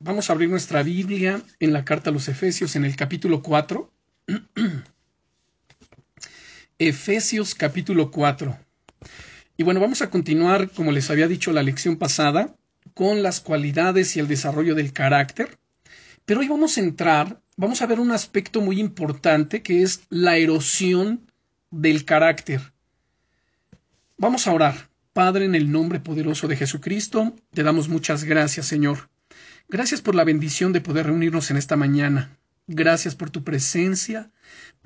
Vamos a abrir nuestra Biblia en la carta a los Efesios en el capítulo 4. Efesios capítulo 4. Y bueno, vamos a continuar, como les había dicho la lección pasada, con las cualidades y el desarrollo del carácter. Pero hoy vamos a entrar, vamos a ver un aspecto muy importante que es la erosión del carácter. Vamos a orar. Padre, en el nombre poderoso de Jesucristo, te damos muchas gracias, Señor. Gracias por la bendición de poder reunirnos en esta mañana. Gracias por tu presencia,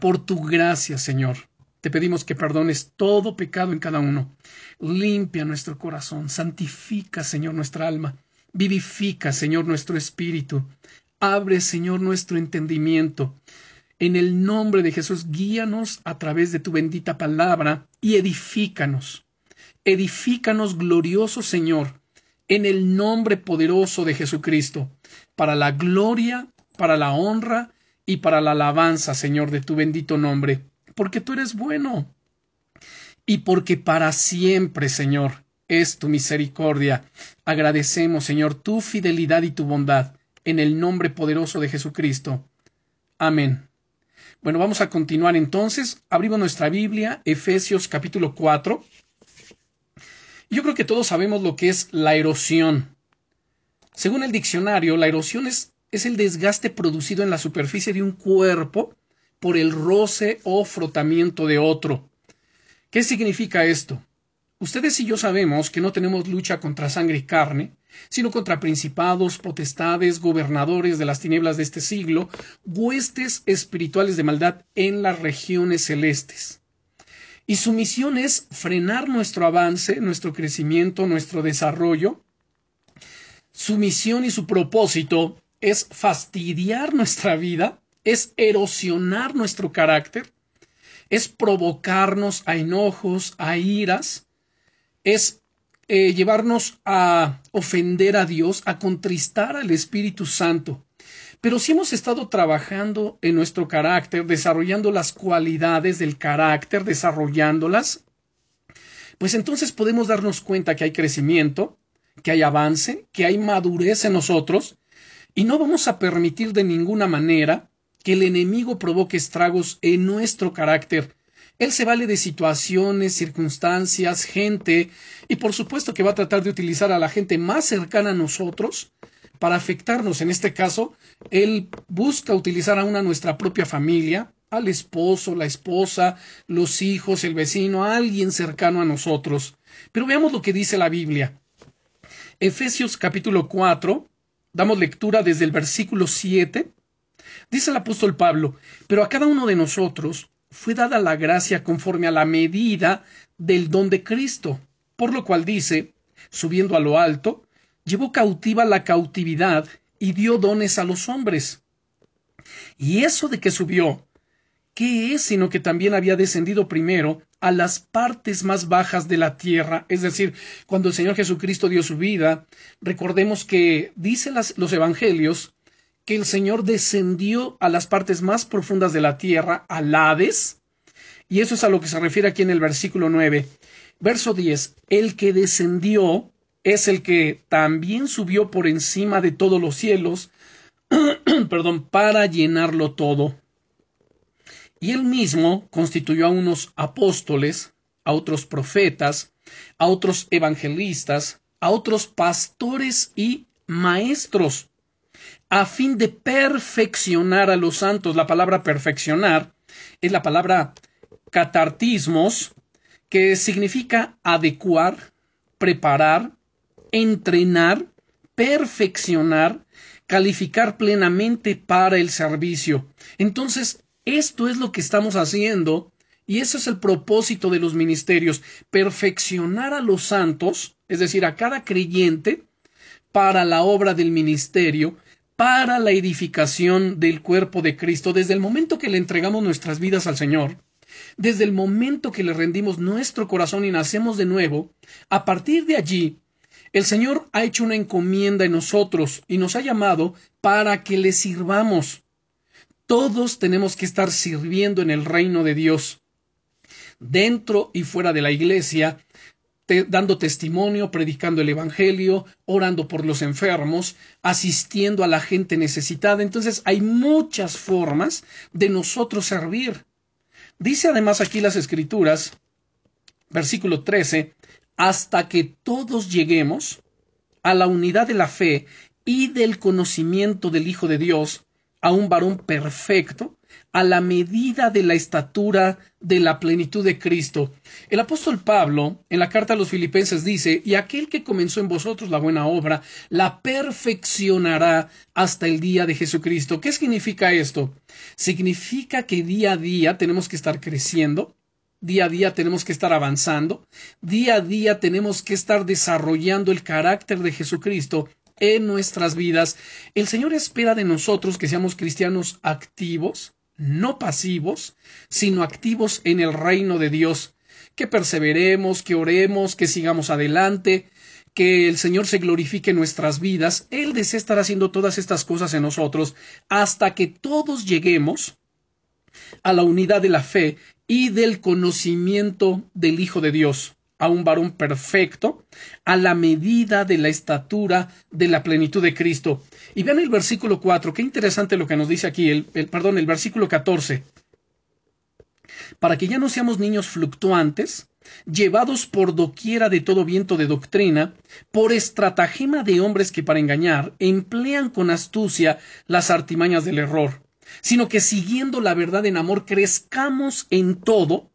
por tu gracia, Señor. Te pedimos que perdones todo pecado en cada uno. Limpia nuestro corazón, santifica, Señor, nuestra alma. Vivifica, Señor, nuestro espíritu. Abre, Señor, nuestro entendimiento. En el nombre de Jesús, guíanos a través de tu bendita palabra y edifícanos. Edifícanos, glorioso Señor, en el nombre poderoso de Jesucristo, para la gloria, para la honra y para la alabanza, Señor, de tu bendito nombre porque tú eres bueno y porque para siempre, Señor, es tu misericordia. Agradecemos, Señor, tu fidelidad y tu bondad, en el nombre poderoso de Jesucristo. Amén. Bueno, vamos a continuar entonces. Abrimos nuestra Biblia, Efesios capítulo 4. Yo creo que todos sabemos lo que es la erosión. Según el diccionario, la erosión es, el desgaste producido en la superficie de un cuerpo por el roce o frotamiento de otro. ¿Qué significa esto? Ustedes y yo sabemos que no tenemos lucha contra sangre y carne, sino contra principados, potestades, gobernadores de las tinieblas de este siglo, huestes espirituales de maldad en las regiones celestes. Y su misión es frenar nuestro avance, nuestro crecimiento, nuestro desarrollo. Su misión y su propósito es fastidiar nuestra vida es erosionar nuestro carácter, es provocarnos a enojos, a iras, es eh, llevarnos a ofender a Dios, a contristar al Espíritu Santo. Pero si hemos estado trabajando en nuestro carácter, desarrollando las cualidades del carácter, desarrollándolas, pues entonces podemos darnos cuenta que hay crecimiento, que hay avance, que hay madurez en nosotros, y no vamos a permitir de ninguna manera que el enemigo provoque estragos en nuestro carácter. Él se vale de situaciones, circunstancias, gente, y por supuesto que va a tratar de utilizar a la gente más cercana a nosotros para afectarnos. En este caso, él busca utilizar a una nuestra propia familia, al esposo, la esposa, los hijos, el vecino, a alguien cercano a nosotros. Pero veamos lo que dice la Biblia. Efesios capítulo 4, damos lectura desde el versículo 7 Dice el apóstol Pablo, pero a cada uno de nosotros fue dada la gracia conforme a la medida del don de Cristo, por lo cual dice, subiendo a lo alto, llevó cautiva la cautividad y dio dones a los hombres. Y eso de que subió, ¿qué es sino que también había descendido primero a las partes más bajas de la tierra? Es decir, cuando el Señor Jesucristo dio su vida, recordemos que dicen los evangelios que el Señor descendió a las partes más profundas de la tierra, al Hades, y eso es a lo que se refiere aquí en el versículo 9. Verso 10, el que descendió es el que también subió por encima de todos los cielos, perdón, para llenarlo todo. Y él mismo constituyó a unos apóstoles, a otros profetas, a otros evangelistas, a otros pastores y maestros a fin de perfeccionar a los santos. La palabra perfeccionar es la palabra catartismos, que significa adecuar, preparar, entrenar, perfeccionar, calificar plenamente para el servicio. Entonces, esto es lo que estamos haciendo y ese es el propósito de los ministerios, perfeccionar a los santos, es decir, a cada creyente, para la obra del ministerio, para la edificación del cuerpo de Cristo desde el momento que le entregamos nuestras vidas al Señor, desde el momento que le rendimos nuestro corazón y nacemos de nuevo, a partir de allí, el Señor ha hecho una encomienda en nosotros y nos ha llamado para que le sirvamos. Todos tenemos que estar sirviendo en el reino de Dios. Dentro y fuera de la iglesia, dando testimonio, predicando el Evangelio, orando por los enfermos, asistiendo a la gente necesitada. Entonces hay muchas formas de nosotros servir. Dice además aquí las Escrituras, versículo 13, hasta que todos lleguemos a la unidad de la fe y del conocimiento del Hijo de Dios, a un varón perfecto, a la medida de la estatura de la plenitud de Cristo. El apóstol Pablo, en la carta a los filipenses, dice, y aquel que comenzó en vosotros la buena obra, la perfeccionará hasta el día de Jesucristo. ¿Qué significa esto? Significa que día a día tenemos que estar creciendo, Día a día tenemos que estar avanzando, día a día tenemos que estar desarrollando el carácter de Jesucristo en nuestras vidas. El Señor espera de nosotros que seamos cristianos activos, no pasivos, sino activos en el reino de Dios, que perseveremos, que oremos, que sigamos adelante, que el Señor se glorifique en nuestras vidas. Él desea estar haciendo todas estas cosas en nosotros hasta que todos lleguemos a la unidad de la fe y del conocimiento del Hijo de Dios, a un varón perfecto, a la medida de la estatura de la plenitud de Cristo. Y vean el versículo 4, qué interesante lo que nos dice aquí, el, perdón, el versículo 14. Para que ya no seamos niños fluctuantes, llevados por doquiera de todo viento de doctrina, por estratagema de hombres que para engañar emplean con astucia las artimañas del error sino que siguiendo la verdad en amor crezcamos en todo,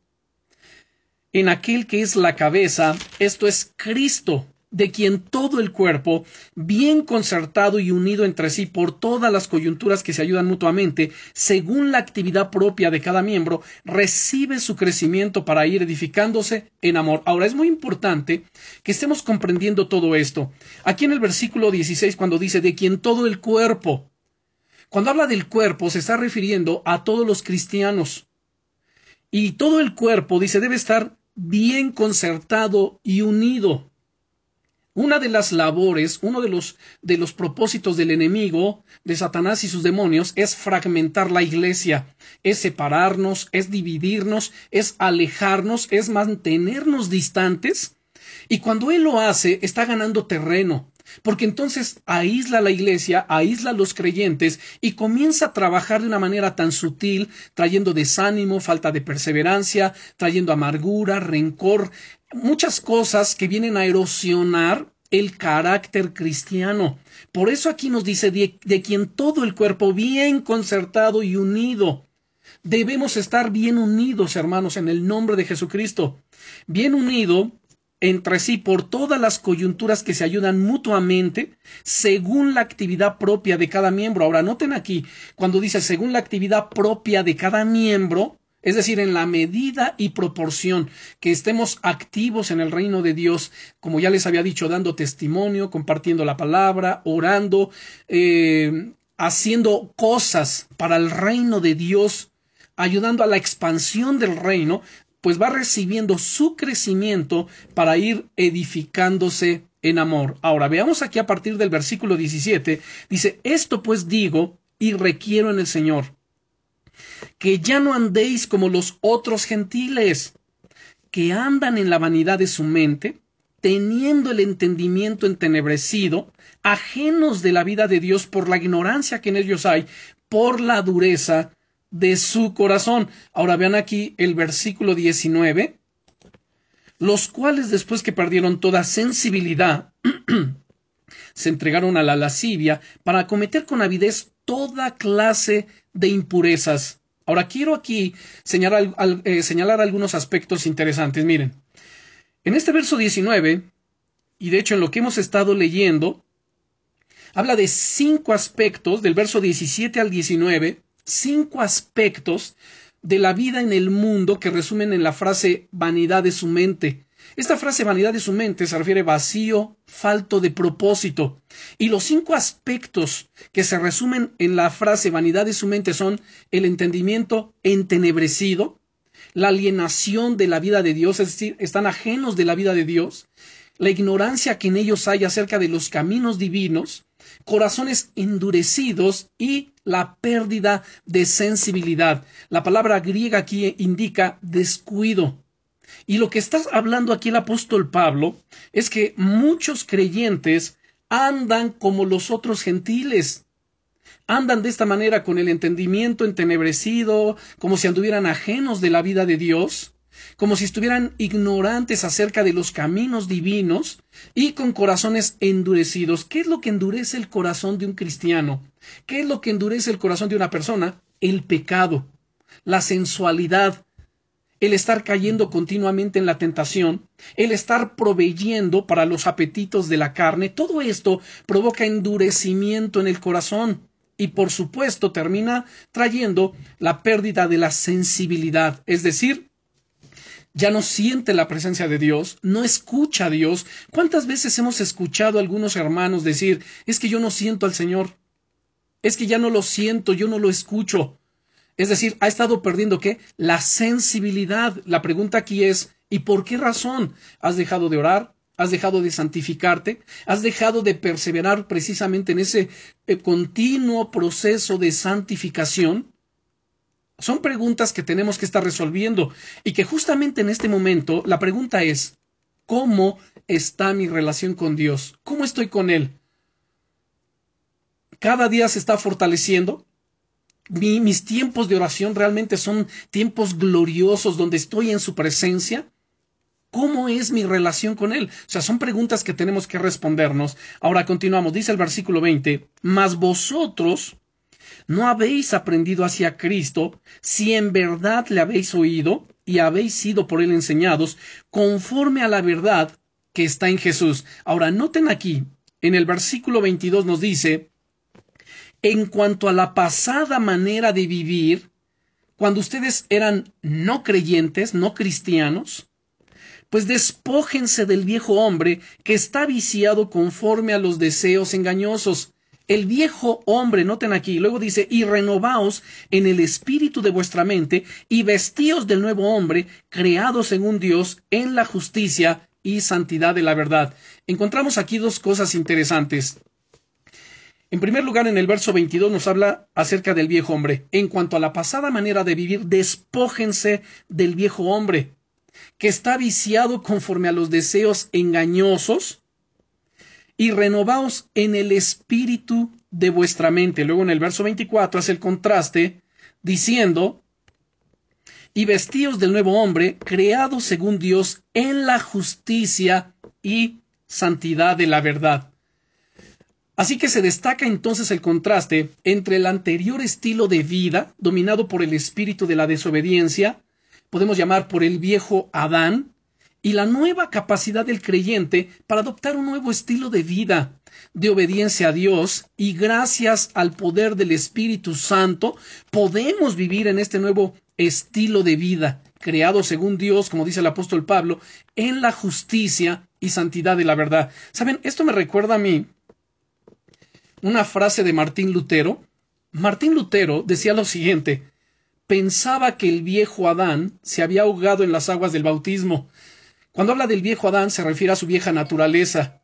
en aquel que es la cabeza, esto es Cristo, de quien todo el cuerpo, bien concertado y unido entre sí por todas las coyunturas que se ayudan mutuamente, según la actividad propia de cada miembro, recibe su crecimiento para ir edificándose en amor. Ahora es muy importante que estemos comprendiendo todo esto. Aquí en el versículo 16, cuando dice de quien todo el cuerpo, cuando habla del cuerpo, se está refiriendo a todos los cristianos. Y todo el cuerpo, dice, debe estar bien concertado y unido. Una de las labores, uno de los, de los propósitos del enemigo, de Satanás y sus demonios, es fragmentar la iglesia, es separarnos, es dividirnos, es alejarnos, es mantenernos distantes. Y cuando él lo hace, está ganando terreno, porque entonces aísla la iglesia, aísla a los creyentes y comienza a trabajar de una manera tan sutil, trayendo desánimo, falta de perseverancia, trayendo amargura, rencor, muchas cosas que vienen a erosionar el carácter cristiano. Por eso aquí nos dice de, de quien todo el cuerpo bien concertado y unido. Debemos estar bien unidos, hermanos, en el nombre de Jesucristo. Bien unido entre sí por todas las coyunturas que se ayudan mutuamente según la actividad propia de cada miembro. Ahora, noten aquí, cuando dice según la actividad propia de cada miembro, es decir, en la medida y proporción que estemos activos en el reino de Dios, como ya les había dicho, dando testimonio, compartiendo la palabra, orando, eh, haciendo cosas para el reino de Dios, ayudando a la expansión del reino, pues va recibiendo su crecimiento para ir edificándose en amor. Ahora veamos aquí a partir del versículo 17, dice, esto pues digo y requiero en el Señor, que ya no andéis como los otros gentiles, que andan en la vanidad de su mente, teniendo el entendimiento entenebrecido, ajenos de la vida de Dios por la ignorancia que en ellos hay, por la dureza de su corazón. Ahora vean aquí el versículo 19, los cuales después que perdieron toda sensibilidad, se entregaron a la lascivia para cometer con avidez toda clase de impurezas. Ahora quiero aquí señalar, eh, algunos aspectos interesantes. Miren, en este verso 19, y de hecho en lo que hemos estado leyendo, habla de cinco aspectos, del verso 17 al 19, cinco aspectos de la vida en el mundo que resumen en la frase vanidad de su mente. Esta frase vanidad de su mente se refiere vacío, falto de propósito. Y los cinco aspectos que se resumen en la frase vanidad de su mente son el entendimiento entenebrecido, la alienación de la vida de Dios, es decir, están ajenos de la vida de Dios, la ignorancia que en ellos hay acerca de los caminos divinos, corazones endurecidos y la pérdida de sensibilidad. La palabra griega aquí indica descuido. Y lo que está hablando aquí el apóstol Pablo es que muchos creyentes andan como los otros gentiles. Andan de esta manera con el entendimiento entenebrecido, como si anduvieran ajenos de la vida de Dios, como si estuvieran ignorantes acerca de los caminos divinos y con corazones endurecidos. ¿Qué es lo que endurece el corazón de un cristiano? ¿Qué es lo que endurece el corazón de una persona? El pecado, la sensualidad, el estar cayendo continuamente en la tentación, el estar proveyendo para los apetitos de la carne, todo esto provoca endurecimiento en el corazón y por supuesto termina trayendo la pérdida de la sensibilidad, es decir, ya no siente la presencia de Dios, no escucha a Dios. ¿Cuántas veces hemos escuchado a algunos hermanos decir, es que yo no siento al Señor? Es que ya no lo siento, yo no lo escucho. Es decir, ha estado perdiendo qué? La sensibilidad. La pregunta aquí es, ¿y por qué razón has dejado de orar? ¿Has dejado de santificarte? ¿Has dejado de perseverar precisamente en ese eh, continuo proceso de santificación? Son preguntas que tenemos que estar resolviendo y que justamente en este momento la pregunta es, ¿cómo está mi relación con Dios? ¿Cómo estoy con Él? ¿Cada día se está fortaleciendo? mis tiempos de oración realmente son tiempos gloriosos donde estoy en su presencia. ¿Cómo es mi relación con Él? O sea, son preguntas que tenemos que respondernos. Ahora continuamos. Dice el versículo 20, mas vosotros no habéis aprendido hacia Cristo si en verdad le habéis oído y habéis sido por Él enseñados conforme a la verdad que está en Jesús. Ahora, noten aquí, en el versículo 22 nos dice, en cuanto a la pasada manera de vivir, cuando ustedes eran no creyentes, no cristianos, pues despójense del viejo hombre que está viciado conforme a los deseos engañosos. El viejo hombre, noten aquí, luego dice, y renovaos en el espíritu de vuestra mente, y vestíos del nuevo hombre, creado según Dios, en la justicia y santidad de la verdad. Encontramos aquí dos cosas interesantes. En primer lugar, en el verso 22 nos habla acerca del viejo hombre. En cuanto a la pasada manera de vivir, despójense del viejo hombre, que está viciado conforme a los deseos engañosos, y renovaos en el espíritu de vuestra mente. Luego en el verso 24 hace el contraste diciendo, y vestíos del nuevo hombre, creado según Dios en la justicia y santidad de la verdad. Así que se destaca entonces el contraste entre el anterior estilo de vida, dominado por el espíritu de la desobediencia, podemos llamar por el viejo Adán, y la nueva capacidad del creyente para adoptar un nuevo estilo de vida, de obediencia a Dios, y gracias al poder del Espíritu Santo podemos vivir en este nuevo estilo de vida, creado según Dios, como dice el apóstol Pablo, en la justicia y santidad de la verdad. Saben, esto me recuerda a mí una frase de Martín Lutero. Martín Lutero decía lo siguiente pensaba que el viejo Adán se había ahogado en las aguas del bautismo. Cuando habla del viejo Adán se refiere a su vieja naturaleza.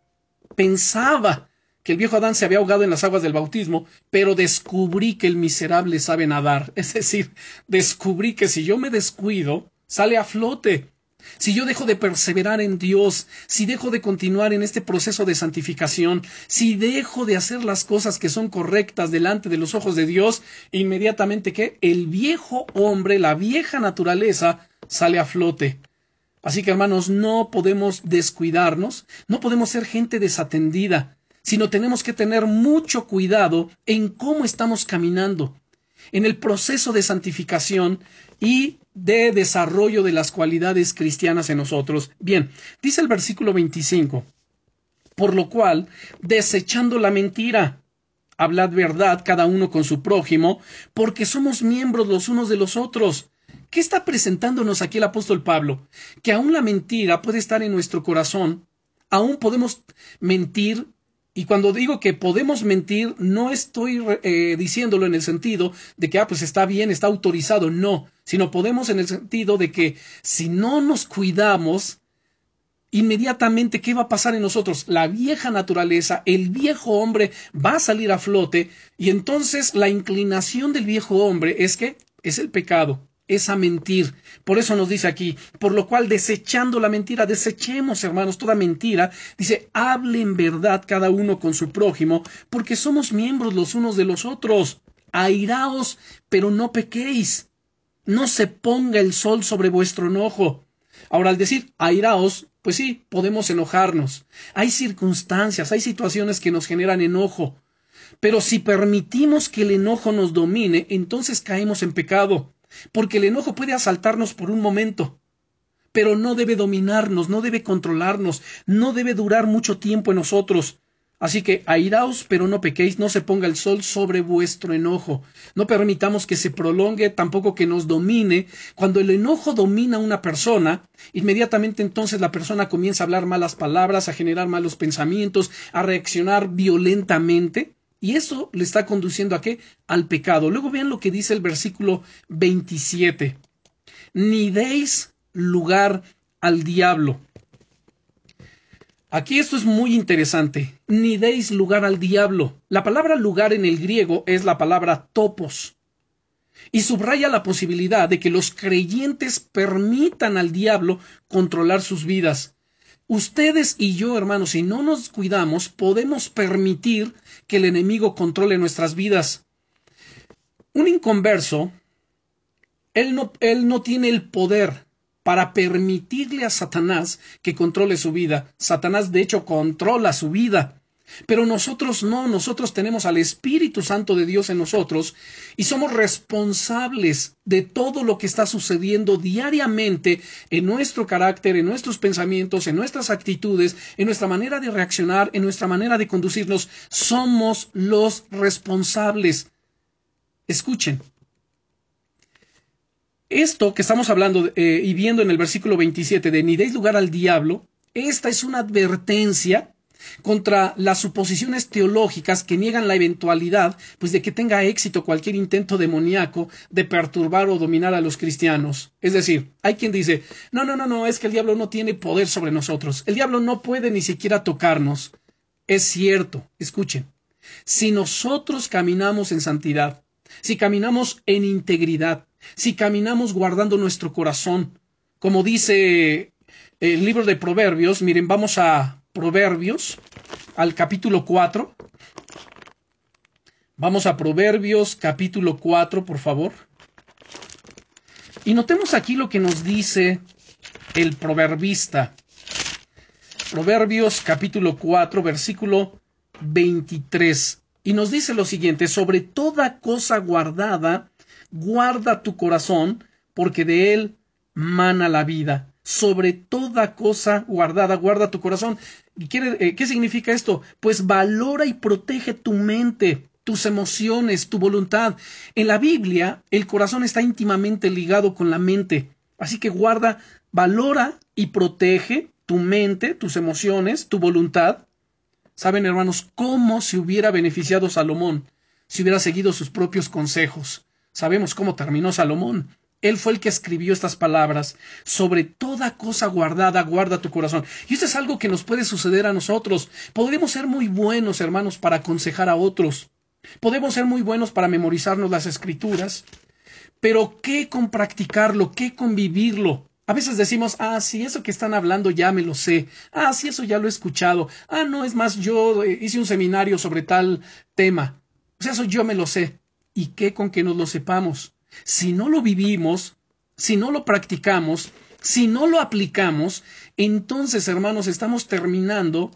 Pensaba que el viejo Adán se había ahogado en las aguas del bautismo, pero descubrí que el miserable sabe nadar. Es decir, descubrí que si yo me descuido, sale a flote. Si yo dejo de perseverar en Dios, si dejo de continuar en este proceso de santificación, si dejo de hacer las cosas que son correctas delante de los ojos de Dios, inmediatamente que el viejo hombre, la vieja naturaleza, sale a flote. Así que hermanos, no podemos descuidarnos, no podemos ser gente desatendida, sino tenemos que tener mucho cuidado en cómo estamos caminando, en el proceso de santificación y de desarrollo de las cualidades cristianas en nosotros. Bien, dice el versículo 25, por lo cual, desechando la mentira, hablad verdad cada uno con su prójimo, porque somos miembros los unos de los otros. ¿Qué está presentándonos aquí el apóstol Pablo? Que aún la mentira puede estar en nuestro corazón, aún podemos mentir y cuando digo que podemos mentir, no estoy eh, diciéndolo en el sentido de que, ah, pues está bien, está autorizado, no, sino podemos en el sentido de que si no nos cuidamos, inmediatamente, ¿qué va a pasar en nosotros? La vieja naturaleza, el viejo hombre va a salir a flote y entonces la inclinación del viejo hombre es que es el pecado. Es a mentir. Por eso nos dice aquí, por lo cual desechando la mentira, desechemos, hermanos, toda mentira. Dice, hablen verdad cada uno con su prójimo, porque somos miembros los unos de los otros. Airaos, pero no pequéis. No se ponga el sol sobre vuestro enojo. Ahora, al decir airaos, pues sí, podemos enojarnos. Hay circunstancias, hay situaciones que nos generan enojo. Pero si permitimos que el enojo nos domine, entonces caemos en pecado, porque el enojo puede asaltarnos por un momento, pero no debe dominarnos, no debe controlarnos, no debe durar mucho tiempo en nosotros. Así que airaos, pero no pequéis, no se ponga el sol sobre vuestro enojo. No permitamos que se prolongue, tampoco que nos domine. Cuando el enojo domina a una persona, inmediatamente entonces la persona comienza a hablar malas palabras, a generar malos pensamientos, a reaccionar violentamente. Y eso le está conduciendo a qué? Al pecado. Luego vean lo que dice el versículo 27. Ni deis lugar al diablo. Aquí esto es muy interesante. Ni deis lugar al diablo. La palabra lugar en el griego es la palabra topos. Y subraya la posibilidad de que los creyentes permitan al diablo controlar sus vidas. Ustedes y yo, hermanos, si no nos cuidamos, podemos permitir que el enemigo controle nuestras vidas. Un inconverso, él no, él no tiene el poder para permitirle a Satanás que controle su vida. Satanás, de hecho, controla su vida. Pero nosotros no, nosotros tenemos al Espíritu Santo de Dios en nosotros y somos responsables de todo lo que está sucediendo diariamente en nuestro carácter, en nuestros pensamientos, en nuestras actitudes, en nuestra manera de reaccionar, en nuestra manera de conducirnos. Somos los responsables. Escuchen, esto que estamos hablando eh, y viendo en el versículo 27 de ni deis lugar al diablo, esta es una advertencia contra las suposiciones teológicas que niegan la eventualidad pues de que tenga éxito cualquier intento demoníaco de perturbar o dominar a los cristianos. Es decir, hay quien dice, no, no, no, no, es que el diablo no tiene poder sobre nosotros. El diablo no puede ni siquiera tocarnos. Es cierto, escuchen. Si nosotros caminamos en santidad, si caminamos en integridad, si caminamos guardando nuestro corazón. Como dice el libro de Proverbios, miren, vamos a Proverbios, al capítulo 4. Vamos a Proverbios capítulo 4, por favor. Y notemos aquí lo que nos dice el proverbista. Proverbios capítulo 4, versículo 23. Y nos dice lo siguiente, sobre toda cosa guardada, guarda tu corazón, porque de él mana la vida. Sobre toda cosa guardada, guarda tu corazón. Eh, ¿Qué significa esto? Pues valora y protege tu mente, tus emociones, tu voluntad. En la Biblia, el corazón está íntimamente ligado con la mente. Así que guarda, valora y protege tu mente, tus emociones, tu voluntad. Saben, hermanos, cómo se hubiera beneficiado Salomón si hubiera seguido sus propios consejos. Sabemos cómo terminó Salomón. Él fue el que escribió estas palabras. Sobre toda cosa guardada, guarda tu corazón. Y esto es algo que nos puede suceder a nosotros. Podemos ser muy buenos, hermanos, para aconsejar a otros. Podemos ser muy buenos para memorizarnos las escrituras. Pero ¿qué con practicarlo? ¿Qué con vivirlo? A veces decimos, ah, sí, eso que están hablando ya me lo sé. Ah, sí, eso ya lo he escuchado. Ah, no, es más, yo eh, hice un seminario sobre tal tema. Sea, eso yo me lo sé y qué con que nos lo sepamos. Si no lo vivimos, si no lo practicamos, si no lo aplicamos, entonces, hermanos, estamos terminando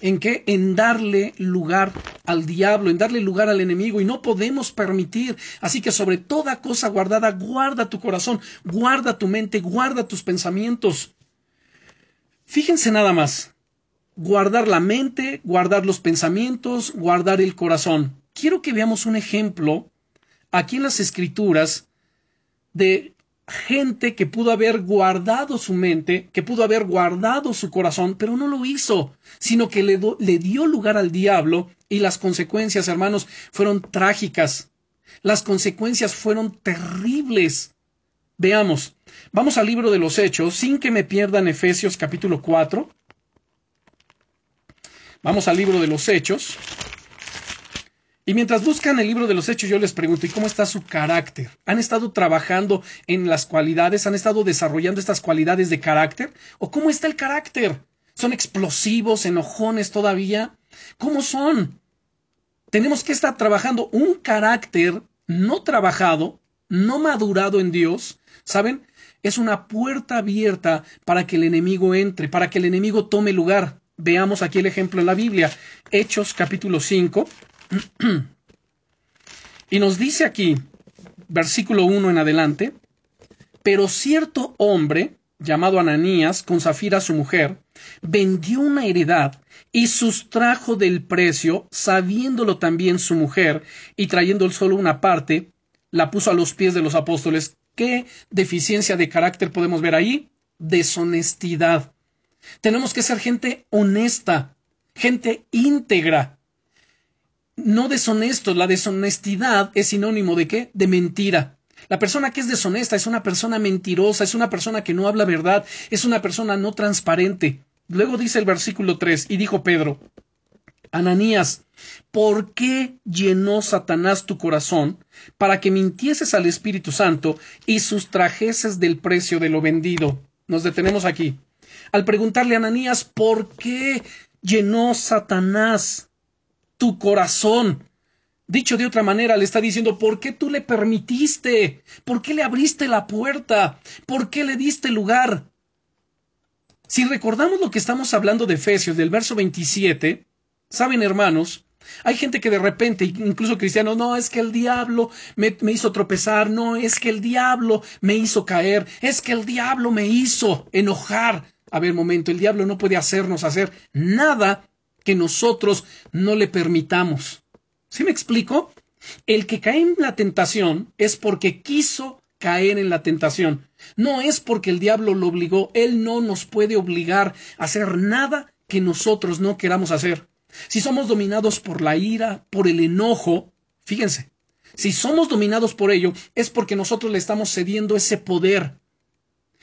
en qué? En darle lugar al diablo, en darle lugar al enemigo y no podemos permitir. Así que sobre toda cosa guardada, guarda tu corazón, guarda tu mente, guarda tus pensamientos. Fíjense nada más. Guardar la mente, guardar los pensamientos, guardar el corazón quiero que veamos un ejemplo aquí en las escrituras de gente que pudo haber guardado su mente, que pudo haber guardado su corazón, pero no lo hizo, sino que le, dio lugar al diablo y las consecuencias, hermanos, fueron trágicas. Las consecuencias fueron terribles. Veamos, vamos al libro de los Hechos, sin que me pierdan Efesios capítulo 4. Vamos al libro de los Hechos, Y mientras buscan el libro de los hechos, yo les pregunto, ¿y cómo está su carácter? ¿Han estado trabajando en las cualidades? ¿Han estado desarrollando estas cualidades de carácter? ¿O cómo está el carácter? ¿Son explosivos, enojones todavía? ¿Cómo son? Tenemos que estar trabajando un carácter no trabajado, no madurado en Dios, ¿saben? Es una puerta abierta para que el enemigo entre, para que el enemigo tome lugar. Veamos aquí el ejemplo en la Biblia. Hechos capítulo 5. Y nos dice aquí, versículo 1 en adelante, pero cierto hombre, llamado Ananías, con Zafira su mujer, vendió una heredad y sustrajo del precio, sabiéndolo también su mujer, y trayendo solo una parte, la puso a los pies de los apóstoles. ¿Qué deficiencia de carácter podemos ver ahí? Deshonestidad. Tenemos que ser gente honesta, gente íntegra, no deshonestos. La deshonestidad es sinónimo de qué? De mentira. La persona que es deshonesta es una persona mentirosa, es una persona que no habla verdad, es una persona no transparente. Luego dice el versículo 3, y dijo Pedro, Ananías, ¿por qué llenó Satanás tu corazón para que mintieses al Espíritu Santo y sustrajeses del precio de lo vendido? Nos detenemos aquí. Al preguntarle a Ananías, ¿por qué llenó Satanás tu corazón? Dicho de otra manera, le está diciendo, ¿por qué tú le permitiste? ¿Por qué le abriste la puerta? ¿Por qué le diste lugar? Si recordamos lo que estamos hablando de Efesios, del verso 27, saben hermanos, hay gente que de repente, incluso cristianos, no, es que el diablo me, me, hizo tropezar, no, es que el diablo me hizo caer, es que el diablo me hizo enojar. A ver, momento, el diablo no puede hacernos hacer nada que nosotros no le permitamos. ¿Sí me explico? El que cae en la tentación es porque quiso caer en la tentación. No es porque el diablo lo obligó, él no nos puede obligar a hacer nada que nosotros no queramos hacer. Si somos dominados por la ira, por el enojo, fíjense, si somos dominados por ello, es porque nosotros le estamos cediendo ese poder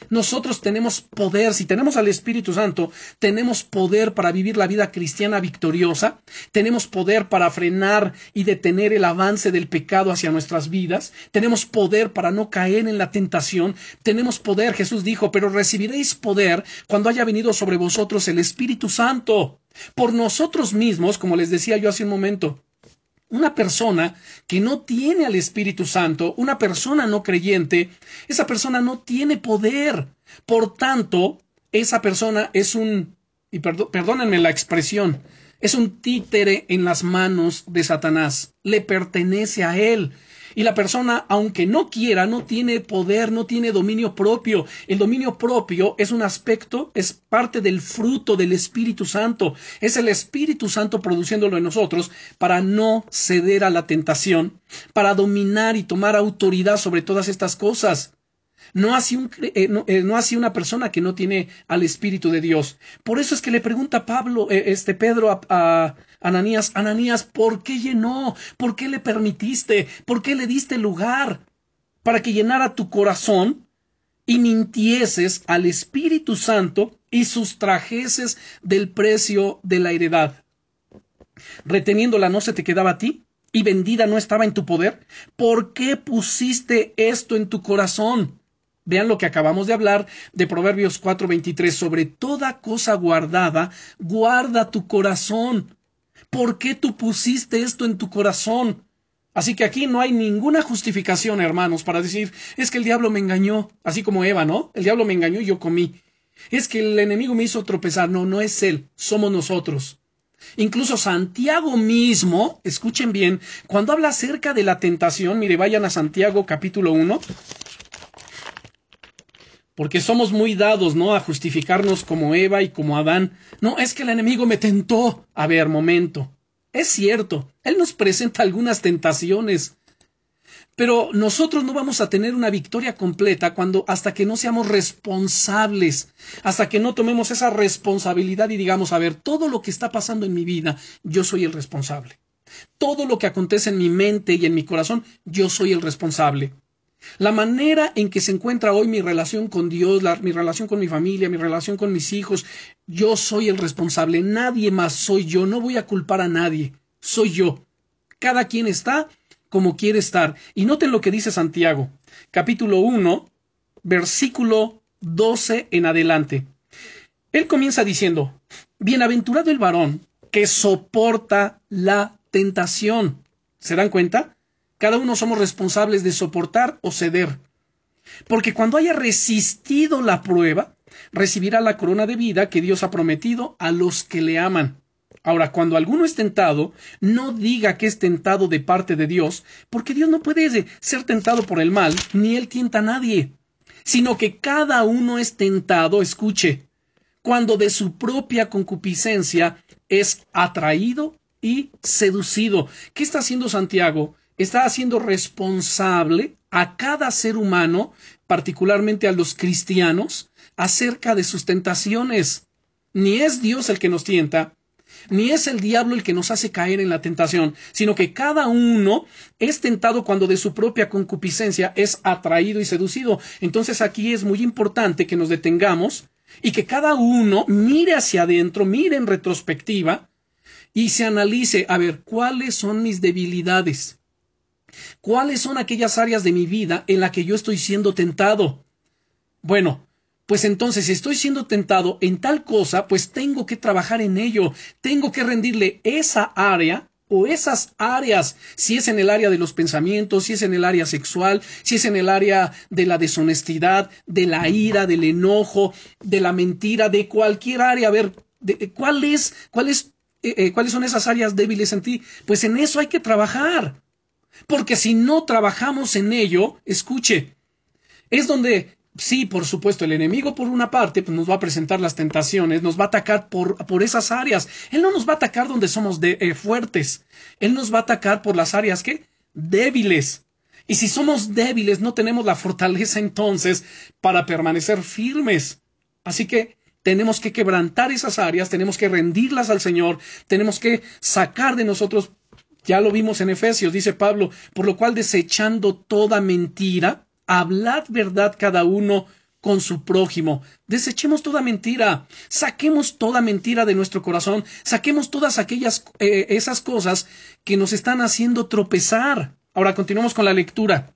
nosotros tenemos poder, si tenemos al Espíritu Santo, tenemos poder para vivir la vida cristiana victoriosa, tenemos poder para frenar y detener el avance del pecado hacia nuestras vidas, tenemos poder para no caer en la tentación, tenemos poder, Jesús dijo, pero recibiréis poder cuando haya venido sobre vosotros el Espíritu Santo. Por nosotros mismos, como les decía yo hace un momento, una persona que no tiene al Espíritu Santo, una persona no creyente, esa persona no tiene poder. Por tanto, esa persona es un, y perdónenme la expresión, es un títere en las manos de Satanás. Le pertenece a él. Y la persona, aunque no quiera, no tiene poder, no tiene dominio propio. El dominio propio es un aspecto, es parte del fruto del Espíritu Santo. Es el Espíritu Santo produciéndolo en nosotros para no ceder a la tentación, para dominar y tomar autoridad sobre todas estas cosas. No así, un, eh, eh, no, así, una persona que no tiene al Espíritu de Dios. Por eso es que le pregunta Pablo, eh, este Pedro a, a, Ananías, Ananías, ¿por qué llenó? ¿Por qué le permitiste? ¿Por qué le diste lugar? Para que llenara tu corazón y mintieses al Espíritu Santo y sustrajeses del precio de la heredad. Reteniéndola no se te quedaba a ti y vendida no estaba en tu poder. ¿Por qué pusiste esto en tu corazón? Vean lo que acabamos de hablar de Proverbios 4:23. Sobre toda cosa guardada, guarda tu corazón. ¿Por qué tú pusiste esto en tu corazón? Así que aquí no hay ninguna justificación, hermanos, para decir, es que el diablo me engañó, así como Eva, ¿no? El diablo me engañó y yo comí. Es que el enemigo me hizo tropezar. No, no es él, somos nosotros. Incluso Santiago mismo, escuchen bien, cuando habla acerca de la tentación, mire, vayan a Santiago capítulo 1, porque somos muy dados, ¿no? A justificarnos como Eva y como Adán. No, es que el enemigo me tentó. A ver, momento. Es cierto, él nos presenta algunas tentaciones, pero nosotros no vamos a tener una victoria completa cuando hasta que no seamos responsables, hasta que no tomemos esa responsabilidad y digamos, a ver, todo lo que está pasando en mi vida, yo soy el responsable. Todo lo que acontece en mi mente y en mi corazón, yo soy el responsable. La manera en que se encuentra hoy mi relación con Dios, mi relación con mi familia, mi relación con mis hijos, yo soy el responsable, nadie más soy yo, no voy a culpar a nadie, soy yo. Cada quien está como quiere estar. Y noten lo que dice Santiago, capítulo 1, versículo 12 en adelante. Él comienza diciendo, Bienaventurado el varón que soporta la tentación. ¿Se dan cuenta? Cada uno somos responsables de soportar o ceder. Porque cuando haya resistido la prueba, recibirá la corona de vida que Dios ha prometido a los que le aman. Ahora, cuando alguno es tentado, no diga que es tentado de parte de Dios, porque Dios no puede ser tentado por el mal, ni él tienta a nadie, sino que cada uno es tentado, escuche, cuando de su propia concupiscencia es atraído y seducido. ¿Qué está haciendo Santiago? Está haciendo responsable a cada ser humano, particularmente a los cristianos, acerca de sus tentaciones. Ni es Dios el que nos tienta, ni es el diablo el que nos hace caer en la tentación, sino que cada uno es tentado cuando de su propia concupiscencia es atraído y seducido. Entonces aquí es muy importante que nos detengamos y que cada uno mire hacia adentro, mire en retrospectiva y se analice, a ver, ¿cuáles son mis debilidades? ¿Cuáles son aquellas áreas de mi vida en las que yo estoy siendo tentado? Bueno, pues entonces si estoy siendo tentado en tal cosa, pues tengo que trabajar en ello, tengo que rendirle esa área o esas áreas, si es en el área de los pensamientos, si es en el área sexual, si es en el área de la deshonestidad, de la ira, del enojo, de la mentira, de cualquier área, a ver, de, ¿cuál es, cuál es, eh, eh, cuáles son esas áreas débiles en ti? Pues en eso hay que trabajar. Porque si no trabajamos en ello, escuche, es donde Sí, por supuesto, el enemigo por una parte pues, nos va a presentar las tentaciones, nos va a atacar por, por esas áreas. Él no nos va a atacar donde somos de, eh, fuertes, él nos va a atacar por las áreas que débiles. Y si somos débiles, no tenemos la fortaleza entonces para permanecer firmes. Así que tenemos que quebrantar esas áreas, tenemos que rendirlas al Señor, tenemos que sacar de nosotros, ya lo vimos en Efesios, dice Pablo, por lo cual desechando toda mentira, hablad verdad cada uno con su prójimo. Desechemos toda mentira, saquemos toda mentira de nuestro corazón, saquemos todas aquellas eh, esas cosas que nos están haciendo tropezar. Ahora continuamos con la lectura.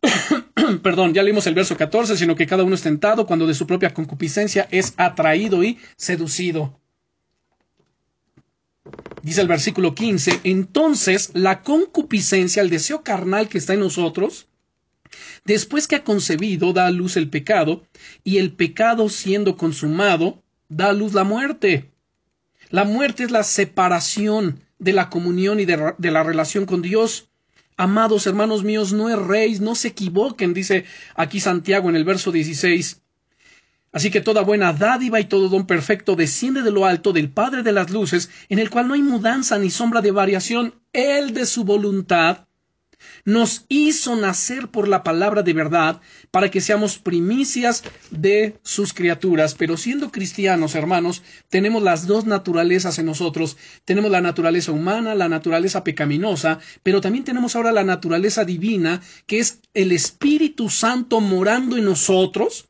Perdón, ya leímos el verso 14, sino que cada uno es tentado cuando de su propia concupiscencia es atraído y seducido. Dice el versículo 15, entonces la concupiscencia, el deseo carnal que está en nosotros, después que ha concebido, da a luz el pecado, y el pecado siendo consumado, da a luz la muerte. La muerte es la separación de la comunión y de, la relación con Dios. Amados hermanos míos, no erréis, no se equivoquen, dice aquí Santiago en el verso 16. Así que toda buena dádiva y todo don perfecto desciende de lo alto del Padre de las Luces, en el cual no hay mudanza ni sombra de variación. Él de su voluntad nos hizo nacer por la palabra de verdad para que seamos primicias de sus criaturas. Pero siendo cristianos, hermanos, tenemos las dos naturalezas en nosotros. Tenemos la naturaleza humana, la naturaleza pecaminosa, pero también tenemos ahora la naturaleza divina, que es el Espíritu Santo morando en nosotros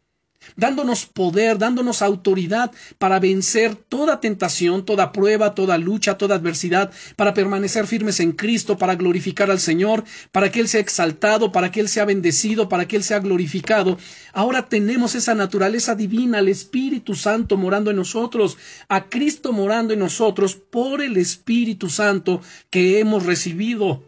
dándonos poder, dándonos autoridad para vencer toda tentación, toda prueba, toda lucha, toda adversidad, para permanecer firmes en Cristo, para glorificar al Señor, para que Él sea exaltado, para que Él sea bendecido, para que Él sea glorificado. Ahora tenemos esa naturaleza divina, el Espíritu Santo morando en nosotros, a Cristo morando en nosotros por el Espíritu Santo que hemos recibido.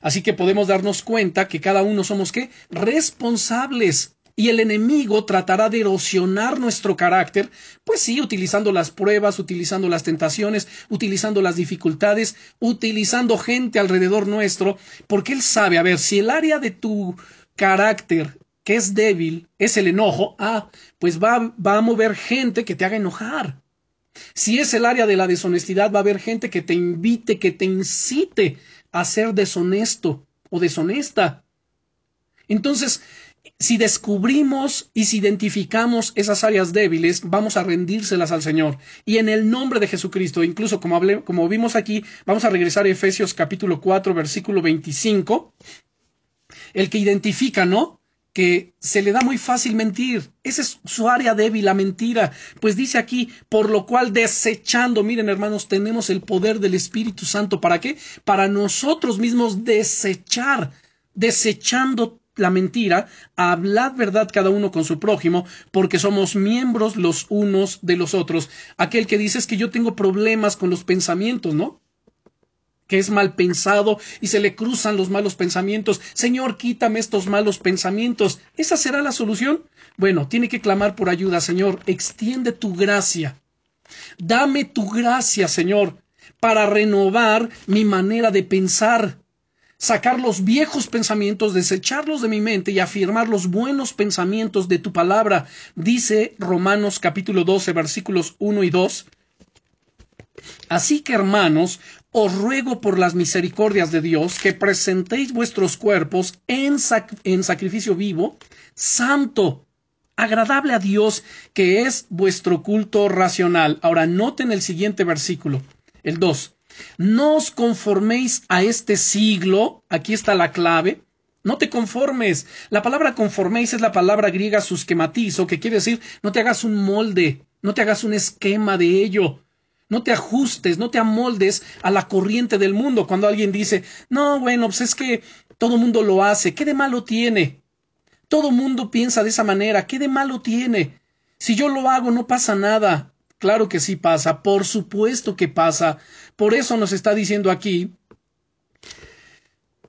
Así que podemos darnos cuenta que cada uno somos qué? Responsables y el enemigo tratará de erosionar nuestro carácter, pues sí, utilizando las pruebas, utilizando las tentaciones, utilizando las dificultades, utilizando gente alrededor nuestro, porque él sabe, a ver, si el área de tu carácter que es débil es el enojo, ah, pues va, va a mover gente que te haga enojar. Si es el área de la deshonestidad, va a haber gente que te invite, que te incite a ser deshonesto o deshonesta. Entonces, si descubrimos y si identificamos esas áreas débiles, vamos a rendírselas al Señor. Y en el nombre de Jesucristo, incluso como, como vimos aquí, vamos a regresar a Efesios capítulo 4, versículo 25. El que identifica, ¿no? que se le da muy fácil mentir. Esa es su área débil, la mentira. Pues dice aquí, por lo cual desechando, miren hermanos, tenemos el poder del Espíritu Santo. ¿Para qué? Para nosotros mismos desechar, desechando la mentira, hablad verdad cada uno con su prójimo, porque somos miembros los unos de los otros. Aquel que dice es que yo tengo problemas con los pensamientos, ¿no? que es mal pensado y se le cruzan los malos pensamientos. Señor, quítame estos malos pensamientos. ¿Esa será la solución? Bueno, tiene que clamar por ayuda, Señor. Extiende tu gracia. Dame tu gracia, Señor, para renovar mi manera de pensar, sacar los viejos pensamientos, desecharlos de mi mente y afirmar los buenos pensamientos de tu palabra. Dice Romanos capítulo 12 versículos 1 y 2. Así que, hermanos, os ruego por las misericordias de Dios que presentéis vuestros cuerpos en, sacrificio vivo, santo, agradable a Dios, que es vuestro culto racional. Ahora noten el siguiente versículo, el 2. No os conforméis a este siglo, aquí está la clave, no te conformes. La palabra conforméis es la palabra griega susquematizo, que quiere decir no te hagas un molde, no te hagas un esquema de ello. No te ajustes, no te amoldes a la corriente del mundo. Cuando alguien dice, no, bueno, pues es que todo mundo lo hace, ¿qué de malo tiene? Todo mundo piensa de esa manera, ¿qué de malo tiene? Si yo lo hago, no pasa nada. Claro que sí pasa, por supuesto que pasa. Por eso nos está diciendo aquí,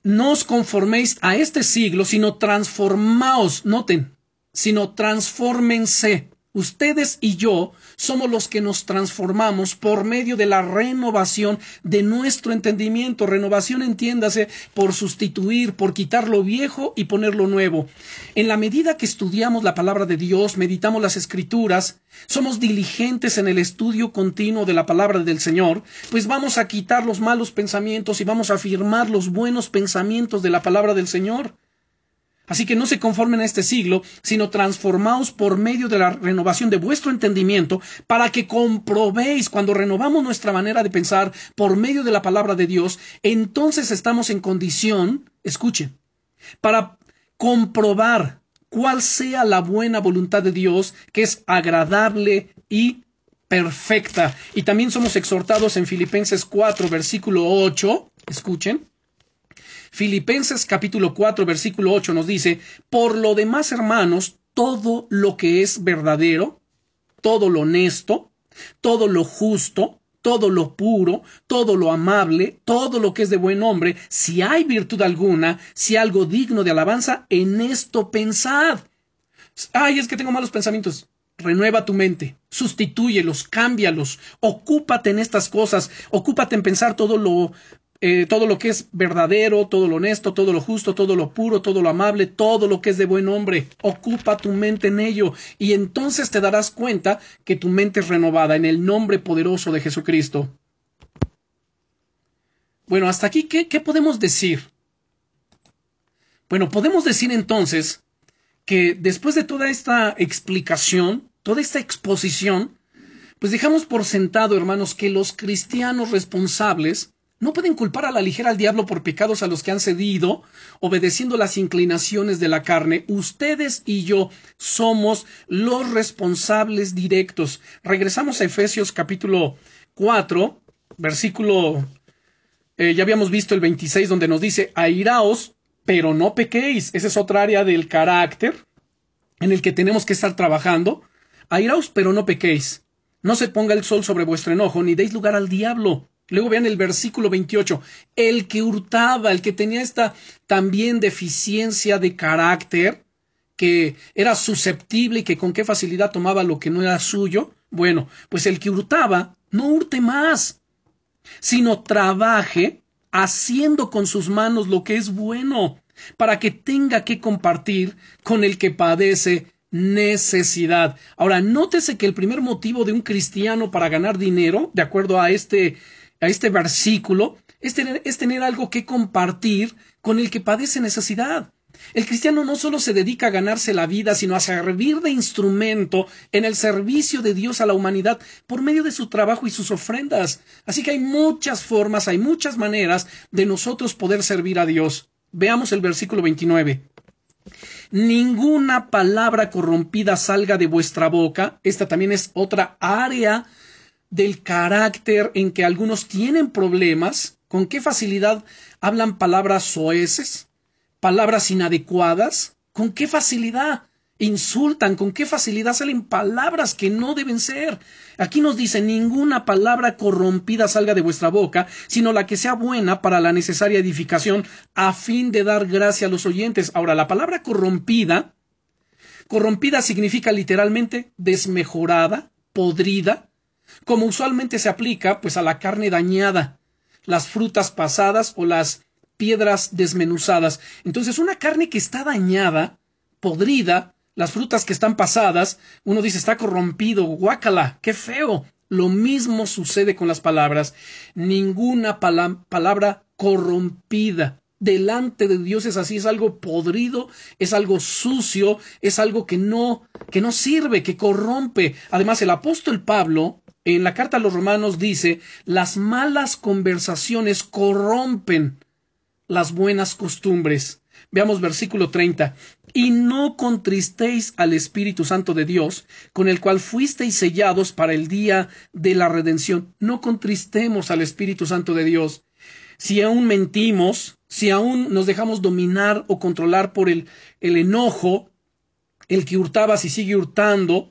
no os conforméis a este siglo, sino transformaos, noten, sino transfórmense Ustedes y yo somos los que nos transformamos por medio de la renovación de nuestro entendimiento. Renovación entiéndase por sustituir, por quitar lo viejo y poner lo nuevo. En la medida que estudiamos la palabra de Dios, meditamos las escrituras, somos diligentes en el estudio continuo de la palabra del Señor, pues vamos a quitar los malos pensamientos y vamos a afirmar los buenos pensamientos de la palabra del Señor. Así que no se conformen a este siglo, sino transformaos por medio de la renovación de vuestro entendimiento, para que comprobéis cuando renovamos nuestra manera de pensar por medio de la palabra de Dios, entonces estamos en condición, escuchen, para comprobar cuál sea la buena voluntad de Dios, que es agradable y perfecta. Y también somos exhortados en Filipenses 4, versículo 8, escuchen, Filipenses capítulo 4 versículo 8 nos dice, por lo demás hermanos, todo lo que es verdadero, todo lo honesto, todo lo justo, todo lo puro, todo lo amable, todo lo que es de buen nombre, si hay virtud alguna, si algo digno de alabanza, en esto pensad. Ay, es que tengo malos pensamientos. Renueva tu mente, sustitúyelos, cámbialos, ocúpate en estas cosas, ocúpate en pensar todo lo eh, todo lo que es verdadero, todo lo honesto, todo lo justo, todo lo puro, todo lo amable, todo lo que es de buen hombre. Ocupa tu mente en ello y entonces te darás cuenta que tu mente es renovada en el nombre poderoso de Jesucristo. Bueno, hasta aquí, ¿qué, qué podemos decir? Bueno, podemos decir entonces que después de toda esta explicación, toda esta exposición, pues dejamos por sentado, hermanos, que los cristianos responsables no pueden culpar a la ligera al diablo por pecados a los que han cedido, obedeciendo las inclinaciones de la carne. Ustedes y yo somos los responsables directos. Regresamos a Efesios capítulo 4, versículo, eh, ya habíamos visto el 26, donde nos dice, airaos, pero no pequéis. Esa es otra área del carácter en el que tenemos que estar trabajando. Airaos, pero no pequéis. No se ponga el sol sobre vuestro enojo, ni deis lugar al diablo. Luego vean el versículo 28. El que hurtaba, el que tenía esta también deficiencia de carácter, que era susceptible y que con qué facilidad tomaba lo que no era suyo. Bueno, pues el que hurtaba, no hurte más, sino trabaje haciendo con sus manos lo que es bueno, para que tenga que compartir con el que padece necesidad. Ahora, nótese que el primer motivo de un cristiano para ganar dinero, de acuerdo a este a este versículo es tener, es tener algo que compartir con el que padece necesidad. El cristiano no solo se dedica a ganarse la vida, sino a servir de instrumento en el servicio de Dios a la humanidad por medio de su trabajo y sus ofrendas. Así que hay muchas formas, hay muchas maneras de nosotros poder servir a Dios. Veamos el versículo 29. Ninguna palabra corrompida salga de vuestra boca. Esta también es otra área del carácter en que algunos tienen problemas. ¿Con qué facilidad hablan palabras soeces? ¿Palabras inadecuadas? ¿Con qué facilidad? insultan, con qué facilidad salen palabras que no deben ser. Aquí nos dice ninguna palabra corrompida salga de vuestra boca, sino la que sea buena para la necesaria edificación, a fin de dar gracia a los oyentes. Ahora, la palabra corrompida, corrompida significa literalmente desmejorada, podrida, como usualmente se aplica pues a la carne dañada, las frutas pasadas o las piedras desmenuzadas. Entonces, una carne que está dañada, podrida, las frutas que están pasadas, uno dice está corrompido, guácala, qué feo. Lo mismo sucede con las palabras. Ninguna palabra corrompida delante de Dios es así, es algo podrido, es algo sucio, es algo que no, que no sirve, que corrompe. Además, el apóstol Pablo, en la carta a los romanos, dice, las malas conversaciones corrompen las buenas costumbres. Veamos versículo 30 y no contristéis al Espíritu Santo de Dios, con el cual fuisteis sellados para el día de la redención. No contristemos al Espíritu Santo de Dios. Si aún mentimos, si aún nos dejamos dominar o controlar por el, el enojo, el que hurtaba si sigue hurtando,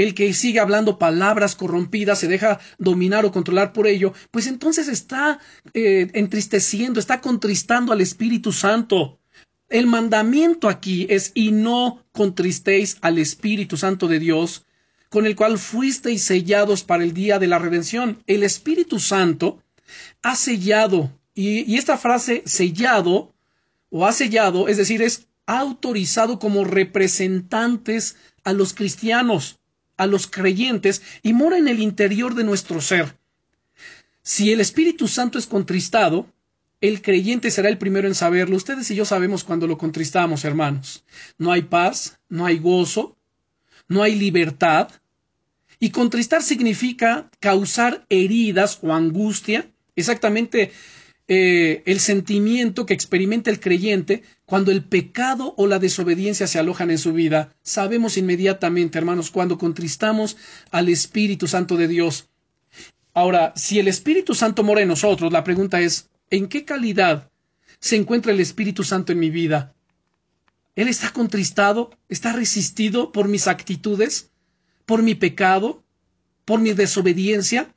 el que sigue hablando palabras corrompidas, se deja dominar o controlar por ello, pues entonces está eh, entristeciendo, está contristando al Espíritu Santo. El mandamiento aquí es y no contristéis al Espíritu Santo de Dios, con el cual fuisteis sellados para el día de la redención. El Espíritu Santo ha sellado, y, y esta frase sellado o ha sellado, es decir, es autorizado como representantes a los cristianos, a los creyentes, y mora en el interior de nuestro ser. Si el Espíritu Santo es contristado, el creyente será el primero en saberlo. Ustedes y yo sabemos cuando lo contristamos, hermanos. No hay paz, no hay gozo, no hay libertad. Y contristar significa causar heridas o angustia, exactamente eh, el sentimiento que experimenta el creyente cuando el pecado o la desobediencia se alojan en su vida. Sabemos inmediatamente, hermanos, cuando contristamos al Espíritu Santo de Dios. Ahora, si el Espíritu Santo mora en nosotros, la pregunta es, ¿En qué calidad se encuentra el Espíritu Santo en mi vida? ¿Él está contristado? ¿Está resistido por mis actitudes? ¿Por mi pecado? ¿Por mi desobediencia?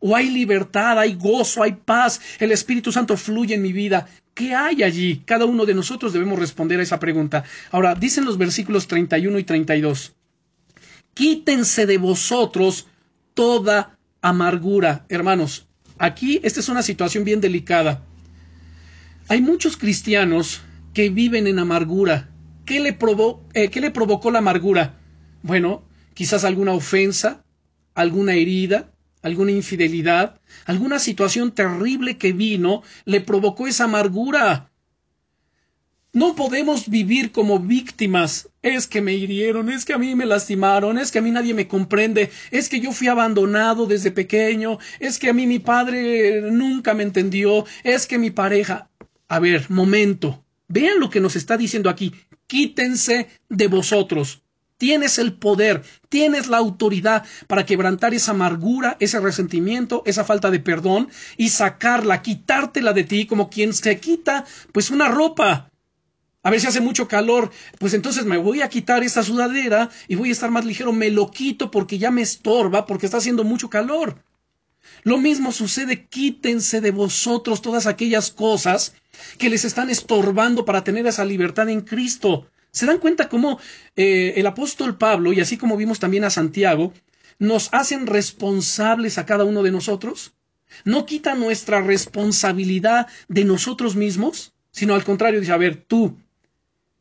¿O hay libertad, hay gozo, hay paz? El Espíritu Santo fluye en mi vida. ¿Qué hay allí? Cada uno de nosotros debemos responder a esa pregunta. Ahora, dicen los versículos 31 y 32. Quítense de vosotros toda amargura. Hermanos, Aquí esta es una situación bien delicada. Hay muchos cristianos que viven en amargura. ¿Qué le, eh, ¿Qué le provocó la amargura? Bueno, quizás alguna ofensa, alguna herida, alguna infidelidad, alguna situación terrible que vino le provocó esa amargura. No podemos vivir como víctimas. Es que me hirieron, es que a mí me lastimaron, es que a mí nadie me comprende, es que yo fui abandonado desde pequeño, es que a mí mi padre nunca me entendió, es que mi pareja. A ver, momento. Vean lo que nos está diciendo aquí. Quítense de vosotros. Tienes el poder, tienes la autoridad para quebrantar esa amargura, ese resentimiento, esa falta de perdón y sacarla, quitártela de ti como quien se quita pues una ropa. A ver si hace mucho calor, pues entonces me voy a quitar esta sudadera y voy a estar más ligero. Me lo quito porque ya me estorba, porque está haciendo mucho calor. Lo mismo sucede, quítense de vosotros todas aquellas cosas que les están estorbando para tener esa libertad en Cristo. ¿Se dan cuenta cómo eh, el apóstol Pablo, y así como vimos también a Santiago, nos hacen responsables a cada uno de nosotros? ¿No quita nuestra responsabilidad de nosotros mismos? Sino al contrario, dice, a ver, tú,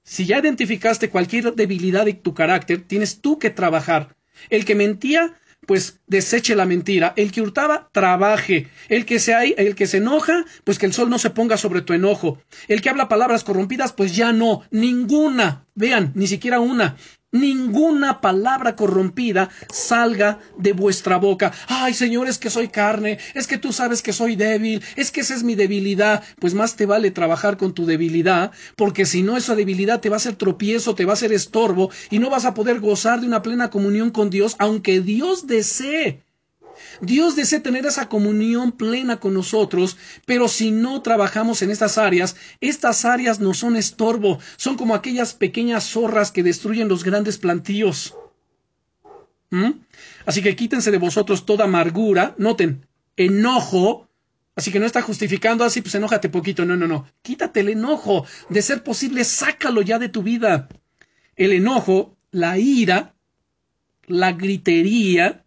si ya identificaste cualquier debilidad de tu carácter, tienes tú que trabajar. El que mentía, pues deseche la mentira. El que hurtaba, trabaje. El que se, el que se enoja, pues que el sol no se ponga sobre tu enojo. El que habla palabras corrompidas, pues ya no. Ninguna. Vean, ni siquiera una. Ninguna palabra corrompida salga de vuestra boca. Ay, Señor, es que soy carne, es que tú sabes que soy débil, es que esa es mi debilidad. Pues más te vale trabajar con tu debilidad, porque si no, esa debilidad te va a hacer tropiezo, te va a hacer estorbo y no vas a poder gozar de una plena comunión con Dios, aunque Dios desee Dios desea tener esa comunión plena con nosotros, pero si no trabajamos en estas áreas, estas áreas no son estorbo, son como aquellas pequeñas zorras que destruyen los grandes plantíos. ¿Mm? Así que quítense de vosotros toda amargura, noten, enojo, así que no está justificando así, pues enójate poquito, no, no, no, quítate el enojo, de ser posible, sácalo ya de tu vida. El enojo, la ira, la gritería,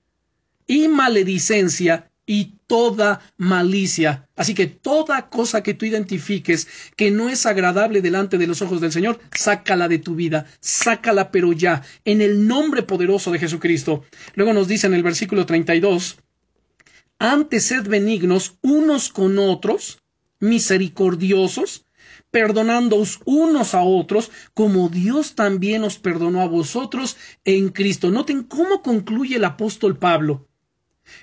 y maledicencia y toda malicia. Así que toda cosa que tú identifiques que no es agradable delante de los ojos del Señor, sácala de tu vida, sácala pero ya, en el nombre poderoso de Jesucristo. Luego nos dice en el versículo 32, antes sed benignos unos con otros, misericordiosos, perdonándoos unos a otros, como Dios también os perdonó a vosotros en Cristo. Noten cómo concluye el apóstol Pablo.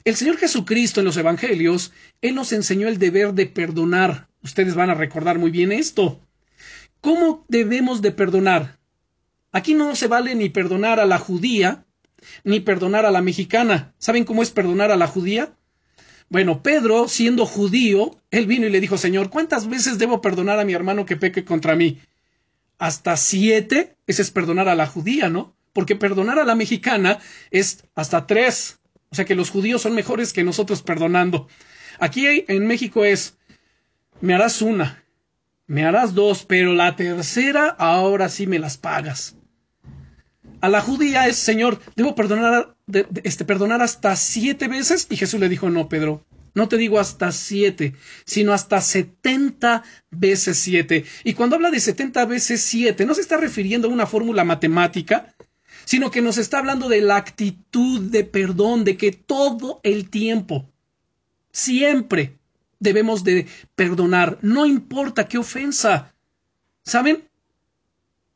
El Señor Jesucristo en los Evangelios, Él nos enseñó el deber de perdonar. Ustedes van a recordar muy bien esto. ¿Cómo debemos de perdonar? Aquí no se vale ni perdonar a la judía, ni perdonar a la mexicana. ¿Saben cómo es perdonar a la judía? Bueno, Pedro, siendo judío, él vino y le dijo, Señor, ¿cuántas veces debo perdonar a mi hermano que peque contra mí? Hasta siete, ese es perdonar a la judía, ¿no? Porque perdonar a la mexicana es hasta tres. O sea que los judíos son mejores que nosotros perdonando. Aquí en México es, me harás una, me harás dos, pero la tercera ahora sí me las pagas. A la judía es, Señor, debo perdonar, este, perdonar hasta siete veces. Y Jesús le dijo, no, Pedro, no te digo hasta siete, sino hasta setenta veces siete. Y cuando habla de setenta veces siete, no se está refiriendo a una fórmula matemática, sino que nos está hablando de la actitud de perdón, de que todo el tiempo, siempre debemos de perdonar, no importa qué ofensa. ¿Saben?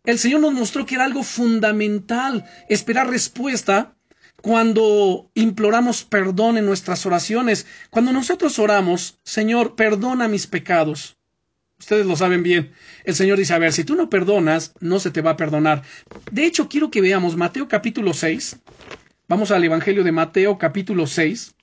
El Señor nos mostró que era algo fundamental esperar respuesta cuando imploramos perdón en nuestras oraciones. Cuando nosotros oramos, Señor, perdona mis pecados. Ustedes lo saben bien. El Señor dice, a ver, si tú no perdonas, no se te va a perdonar. De hecho, quiero que veamos Mateo capítulo 6. Vamos al Evangelio de Mateo capítulo 6.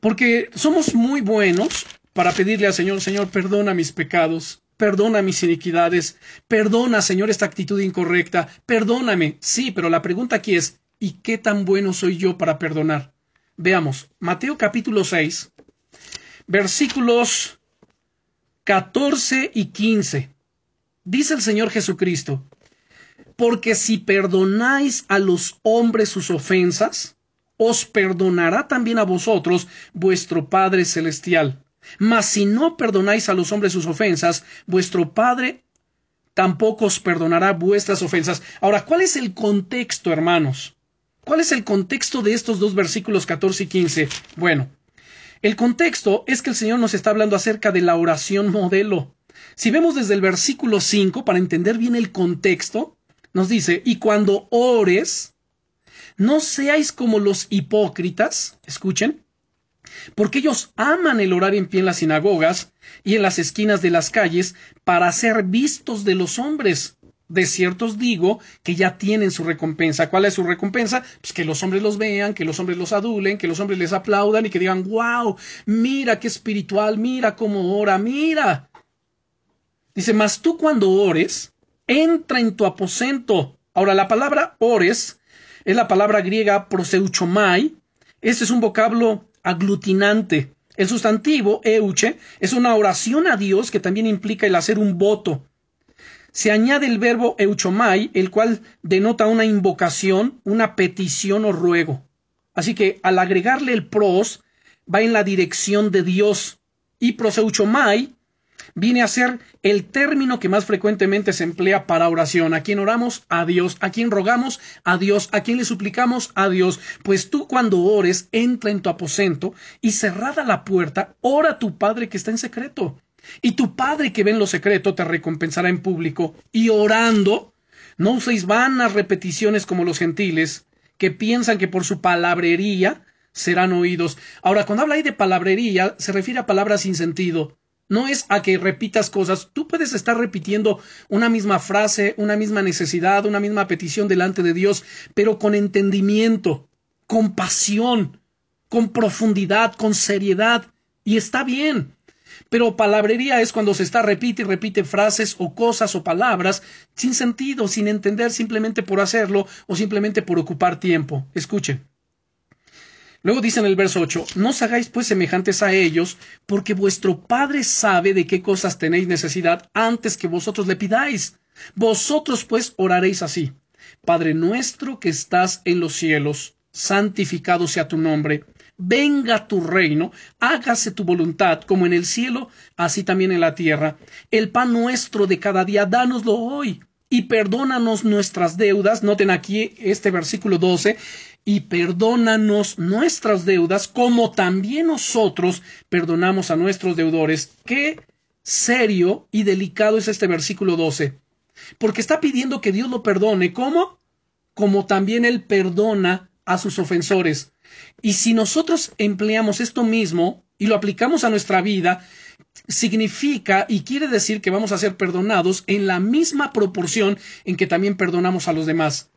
Porque somos muy buenos para pedirle al Señor, Señor, perdona mis pecados, perdona mis iniquidades, perdona, Señor, esta actitud incorrecta, perdóname. Sí, pero la pregunta aquí es, ¿y qué tan bueno soy yo para perdonar? Veamos, Mateo capítulo 6, versículos 14 y 15. Dice el Señor Jesucristo, porque si perdonáis a los hombres sus ofensas, os perdonará también a vosotros vuestro Padre Celestial. Mas si no perdonáis a los hombres sus ofensas, vuestro Padre tampoco os perdonará vuestras ofensas. Ahora, ¿cuál es el contexto, hermanos? ¿Cuál es el contexto de estos dos versículos 14 y 15? Bueno, el contexto es que el Señor nos está hablando acerca de la oración modelo. Si vemos desde el versículo 5, para entender bien el contexto, nos dice, y cuando ores, no seáis como los hipócritas, escuchen, porque ellos aman el orar en pie en las sinagogas y en las esquinas de las calles para ser vistos de los hombres. De ciertos digo que ya tienen su recompensa. ¿Cuál es su recompensa? Pues que los hombres los vean, que los hombres los adulen, que los hombres les aplaudan y que digan, wow, mira qué espiritual, mira cómo ora, mira. Dice, mas tú cuando ores, entra en tu aposento. Ahora, la palabra ores es la palabra griega proseuchomai. Este es un vocablo aglutinante. El sustantivo euche es una oración a Dios que también implica el hacer un voto se añade el verbo euchomai, el cual denota una invocación, una petición o ruego. Así que al agregarle el pros, va en la dirección de Dios. Y proseuchomai viene a ser el término que más frecuentemente se emplea para oración. ¿A quién oramos? A Dios. ¿A quién rogamos? A Dios. ¿A quién le suplicamos? A Dios. Pues tú cuando ores, entra en tu aposento y cerrada la puerta, ora a tu Padre que está en secreto. Y tu Padre que ve en lo secreto te recompensará en público. Y orando, No uséis vanas repeticiones como los gentiles, que piensan que por su palabrería serán oídos. Ahora, cuando habla ahí de palabrería, se refiere a palabras sin sentido. No es a que repitas cosas. Tú puedes estar repitiendo una misma frase, una misma necesidad, una misma petición delante de Dios, pero con entendimiento, con pasión, con profundidad, con seriedad. Y está bien. Pero palabrería es cuando se está repite y repite frases o cosas o palabras sin sentido, sin entender simplemente por hacerlo o simplemente por ocupar tiempo. Escuchen. Luego dice en el verso 8, no os hagáis pues semejantes a ellos, porque vuestro Padre sabe de qué cosas tenéis necesidad antes que vosotros le pidáis. Vosotros pues oraréis así. Padre nuestro que estás en los cielos, santificado sea tu nombre venga tu reino, hágase tu voluntad, como en el cielo, así también en la tierra. El pan nuestro de cada día, dánoslo hoy, y perdónanos nuestras deudas. Noten aquí este versículo 12, y perdónanos nuestras deudas, como también nosotros perdonamos a nuestros deudores. Qué serio y delicado es este versículo 12. Porque está pidiendo que Dios lo perdone. ¿Cómo? Como también Él perdona a sus ofensores. Y si nosotros empleamos esto mismo y lo aplicamos a nuestra vida, significa y quiere decir que vamos a ser perdonados en la misma proporción en que también perdonamos a los demás.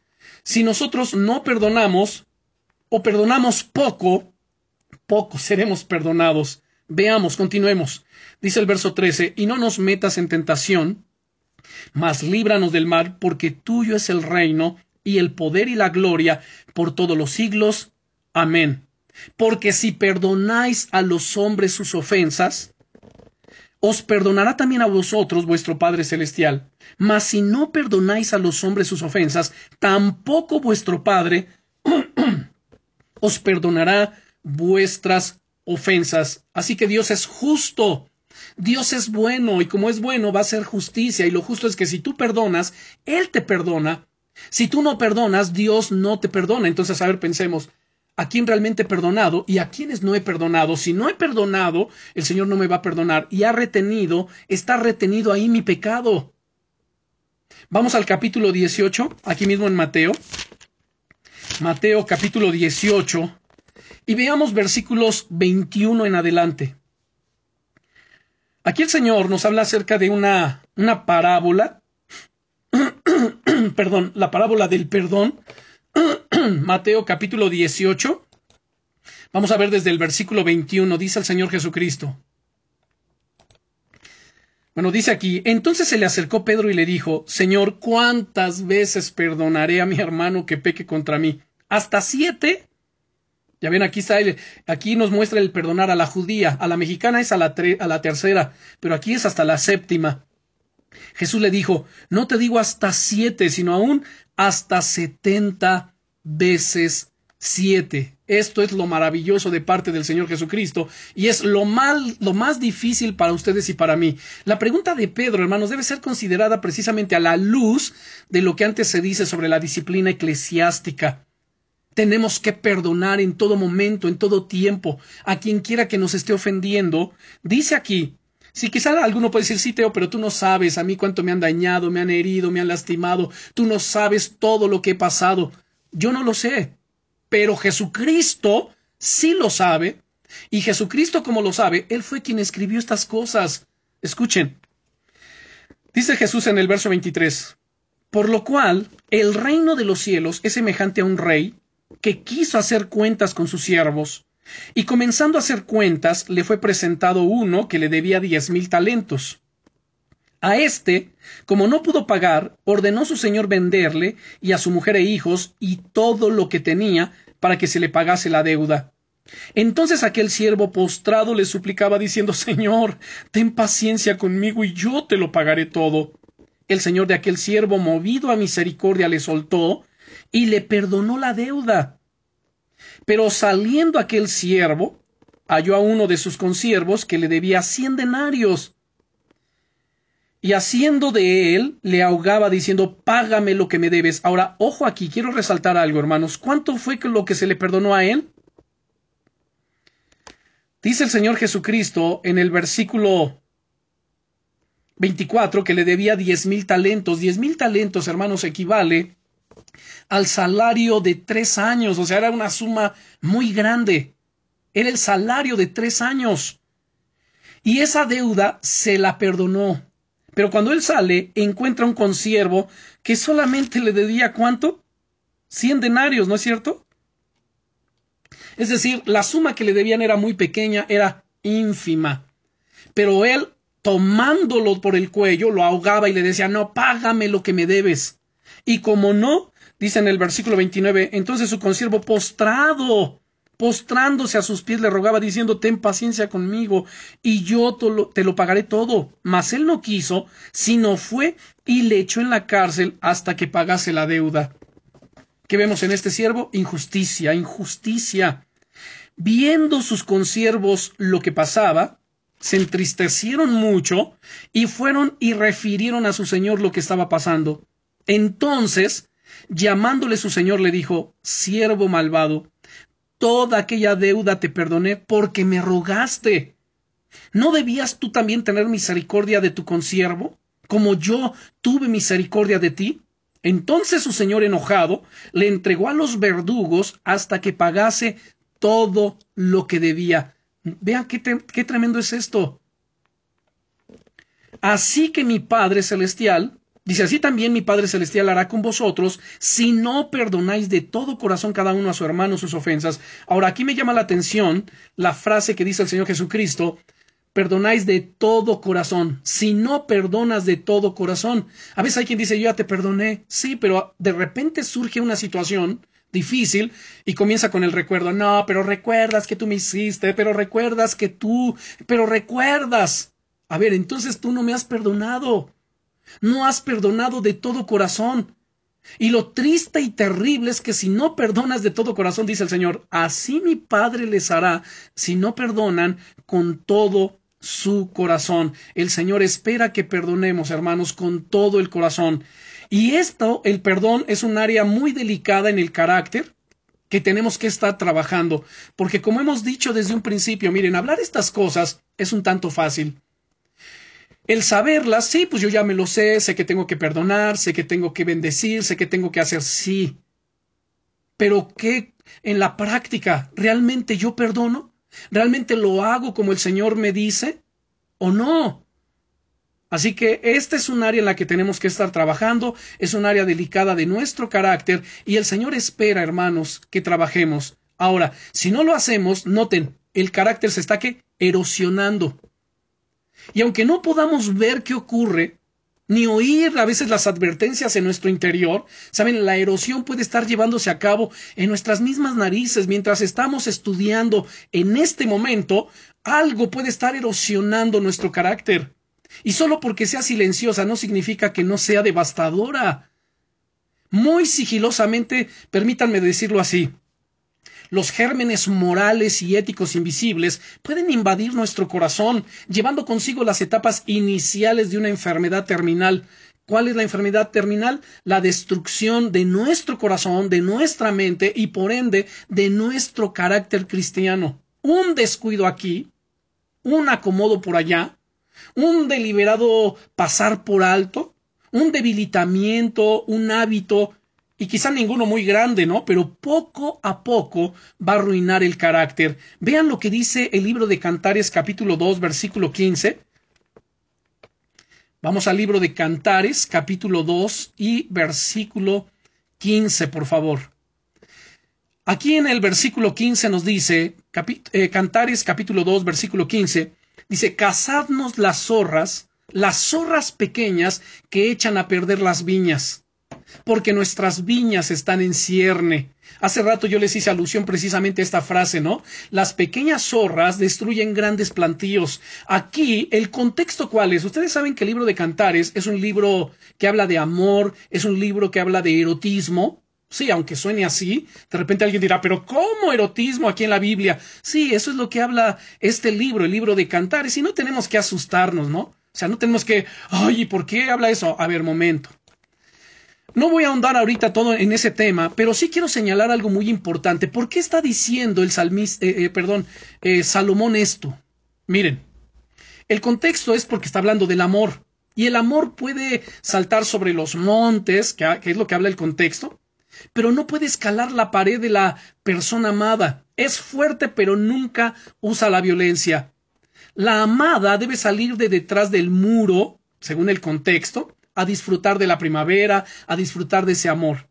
Si nosotros no perdonamos o perdonamos poco, poco seremos perdonados. Veamos, continuemos. Dice el verso 13, y no nos metas en tentación, mas líbranos del mal, porque tuyo es el reino y el poder y la gloria por todos los siglos. Amén. Porque si perdonáis a los hombres sus ofensas, os perdonará también a vosotros vuestro Padre Celestial. Mas si no perdonáis a los hombres sus ofensas, tampoco vuestro Padre os perdonará vuestras ofensas. Así que Dios es justo. Dios es bueno y como es bueno va a ser justicia y lo justo es que si tú perdonas, Él te perdona. Si tú no perdonas, Dios no te perdona. Entonces, a ver, pensemos, a quién realmente he perdonado y a quienes no he perdonado. Si no he perdonado, el Señor no me va a perdonar. Y ha retenido, está retenido ahí mi pecado. Vamos al capítulo 18, aquí mismo en Mateo. Mateo capítulo 18. Y veamos versículos 21 en adelante. Aquí el Señor nos habla acerca de una, una parábola. perdón, la parábola del perdón Mateo capítulo 18. Vamos a ver desde el versículo 21, dice el Señor Jesucristo. Bueno, dice aquí, entonces se le acercó Pedro y le dijo, Señor, ¿cuántas veces perdonaré a mi hermano que peque contra mí? ¿Hasta siete? Ya ven, aquí está, aquí nos muestra el perdonar a la judía, a la mexicana es la, a la tercera, pero aquí es hasta la séptima. Jesús le dijo, no te digo hasta siete, sino aún hasta setenta veces siete. Esto es lo maravilloso de parte del Señor Jesucristo y es lo, mal, lo más difícil para ustedes y para mí. La pregunta de Pedro, hermanos, debe ser considerada precisamente a la luz de lo que antes se dice sobre la disciplina eclesiástica. Tenemos que perdonar en todo momento, en todo tiempo, a quien quiera que nos esté ofendiendo. Dice aquí, si quizá alguno puede decir, sí, Teo, pero tú no sabes a mí cuánto me han dañado, me han herido, me han lastimado, tú no sabes todo lo que he pasado. Yo no lo sé, pero Jesucristo sí lo sabe, y Jesucristo como lo sabe, Él fue quien escribió estas cosas. Escuchen. Dice Jesús en el verso 23, por lo cual el reino de los cielos es semejante a un rey que quiso hacer cuentas con sus siervos y comenzando a hacer cuentas, le fue presentado uno que le debía diez mil talentos. A éste, como no pudo pagar, ordenó su señor venderle y a su mujer e hijos y todo lo que tenía para que se le pagase la deuda. Entonces aquel siervo postrado le suplicaba diciendo Señor, ten paciencia conmigo y yo te lo pagaré todo. El señor de aquel siervo, movido a misericordia, le soltó y le perdonó la deuda. Pero saliendo aquel siervo, halló a uno de sus consiervos que le debía cien denarios. Y haciendo de él, le ahogaba diciendo, págame lo que me debes. Ahora, ojo aquí, quiero resaltar algo, hermanos. ¿Cuánto fue lo que se le perdonó a él? Dice el Señor Jesucristo en el versículo 24 que le debía diez mil talentos. Diez mil talentos, hermanos, equivale al salario de tres años. O sea, era una suma muy grande. Era el salario de tres años. Y esa deuda se la perdonó. Pero cuando él sale, encuentra un consiervo que solamente le debía cuánto? Cien denarios, ¿no es cierto? Es decir, la suma que le debían era muy pequeña, era ínfima. Pero él, tomándolo por el cuello, lo ahogaba y le decía, no, págame lo que me debes. Y como no, dice en el versículo 29, entonces su consiervo postrado, postrándose a sus pies, le rogaba diciendo, ten paciencia conmigo, y yo te lo, pagaré todo. Mas él no quiso, sino fue y le echó en la cárcel hasta que pagase la deuda. ¿Qué vemos en este siervo? Injusticia, injusticia. Viendo sus consiervos lo que pasaba, se entristecieron mucho y fueron y refirieron a su señor lo que estaba pasando. Entonces, llamándole su señor, le dijo, siervo malvado, toda aquella deuda te perdoné porque me rogaste. ¿No debías tú también tener misericordia de tu consiervo, como yo tuve misericordia de ti? Entonces su señor enojado le entregó a los verdugos hasta que pagase todo lo que debía. Vean qué, qué tremendo es esto. Así que mi Padre Celestial, dice así también mi Padre Celestial hará con vosotros si no perdonáis de todo corazón cada uno a su hermano sus ofensas. Ahora aquí me llama la atención la frase que dice el Señor Jesucristo, perdonáis de todo corazón. Si no perdonas de todo corazón, a veces hay quien dice, yo ya te perdoné. Sí, pero de repente surge una situación difícil y comienza con el recuerdo. No, pero recuerdas que tú me hiciste, pero recuerdas que tú, pero recuerdas. A ver, entonces tú no me has perdonado. No has perdonado de todo corazón. Y lo triste y terrible es que si no perdonas de todo corazón, dice el Señor, así mi Padre les hará si no perdonan con todo su corazón. El Señor espera que perdonemos, hermanos, con todo el corazón. Y esto, el perdón, es un área muy delicada en el carácter que tenemos que estar trabajando, porque como hemos dicho desde un principio, miren, hablar estas cosas es un tanto fácil. El saberlas, sí, pues yo ya me lo sé, sé que tengo que perdonar, sé que tengo que bendecir, sé que tengo que hacer sí. Pero ¿qué en la práctica realmente yo perdono? ¿Realmente lo hago como el Señor me dice? ¿O no? Así que esta es un área en la que tenemos que estar trabajando, es un área delicada de nuestro carácter y el Señor espera, hermanos, que trabajemos. Ahora, si no lo hacemos, noten, el carácter se está que erosionando. Y aunque no podamos ver qué ocurre, ni oír a veces las advertencias en nuestro interior, saben, la erosión puede estar llevándose a cabo en nuestras mismas narices mientras estamos estudiando en este momento, algo puede estar erosionando nuestro carácter. Y solo porque sea silenciosa no significa que no sea devastadora. Muy sigilosamente, permítanme decirlo así, los gérmenes morales y éticos invisibles pueden invadir nuestro corazón, llevando consigo las etapas iniciales de una enfermedad terminal. ¿Cuál es la enfermedad terminal? La destrucción de nuestro corazón, de nuestra mente y por ende de nuestro carácter cristiano. Un descuido aquí, un acomodo por allá, un deliberado pasar por alto, un debilitamiento, un hábito, y quizá ninguno muy grande, ¿no? Pero poco a poco va a arruinar el carácter. Vean lo que dice el libro de Cantares capítulo 2 versículo 15. Vamos al libro de Cantares capítulo 2 y versículo 15, por favor. Aquí en el versículo 15 nos dice, eh, Cantares capítulo 2 versículo 15, Dice, cazadnos las zorras, las zorras pequeñas que echan a perder las viñas, porque nuestras viñas están en cierne. Hace rato yo les hice alusión precisamente a esta frase, ¿no? Las pequeñas zorras destruyen grandes plantíos. Aquí, el contexto cuál es. Ustedes saben que el libro de Cantares es un libro que habla de amor, es un libro que habla de erotismo, Sí, aunque suene así, de repente alguien dirá, pero ¿cómo erotismo aquí en la Biblia? Sí, eso es lo que habla este libro, el libro de Cantares, y no tenemos que asustarnos, ¿no? O sea, no tenemos que, ay, ¿y por qué habla eso? A ver, momento. No voy a ahondar ahorita todo en ese tema, pero sí quiero señalar algo muy importante. ¿Por qué está diciendo el salmista, eh, eh, perdón, eh, Salomón esto? Miren, el contexto es porque está hablando del amor. Y el amor puede saltar sobre los montes, que, es lo que habla el contexto, pero no puede escalar la pared de la persona amada. Es fuerte, pero nunca usa la violencia. La amada debe salir de detrás del muro, según el contexto, a disfrutar de la primavera, a disfrutar de ese amor.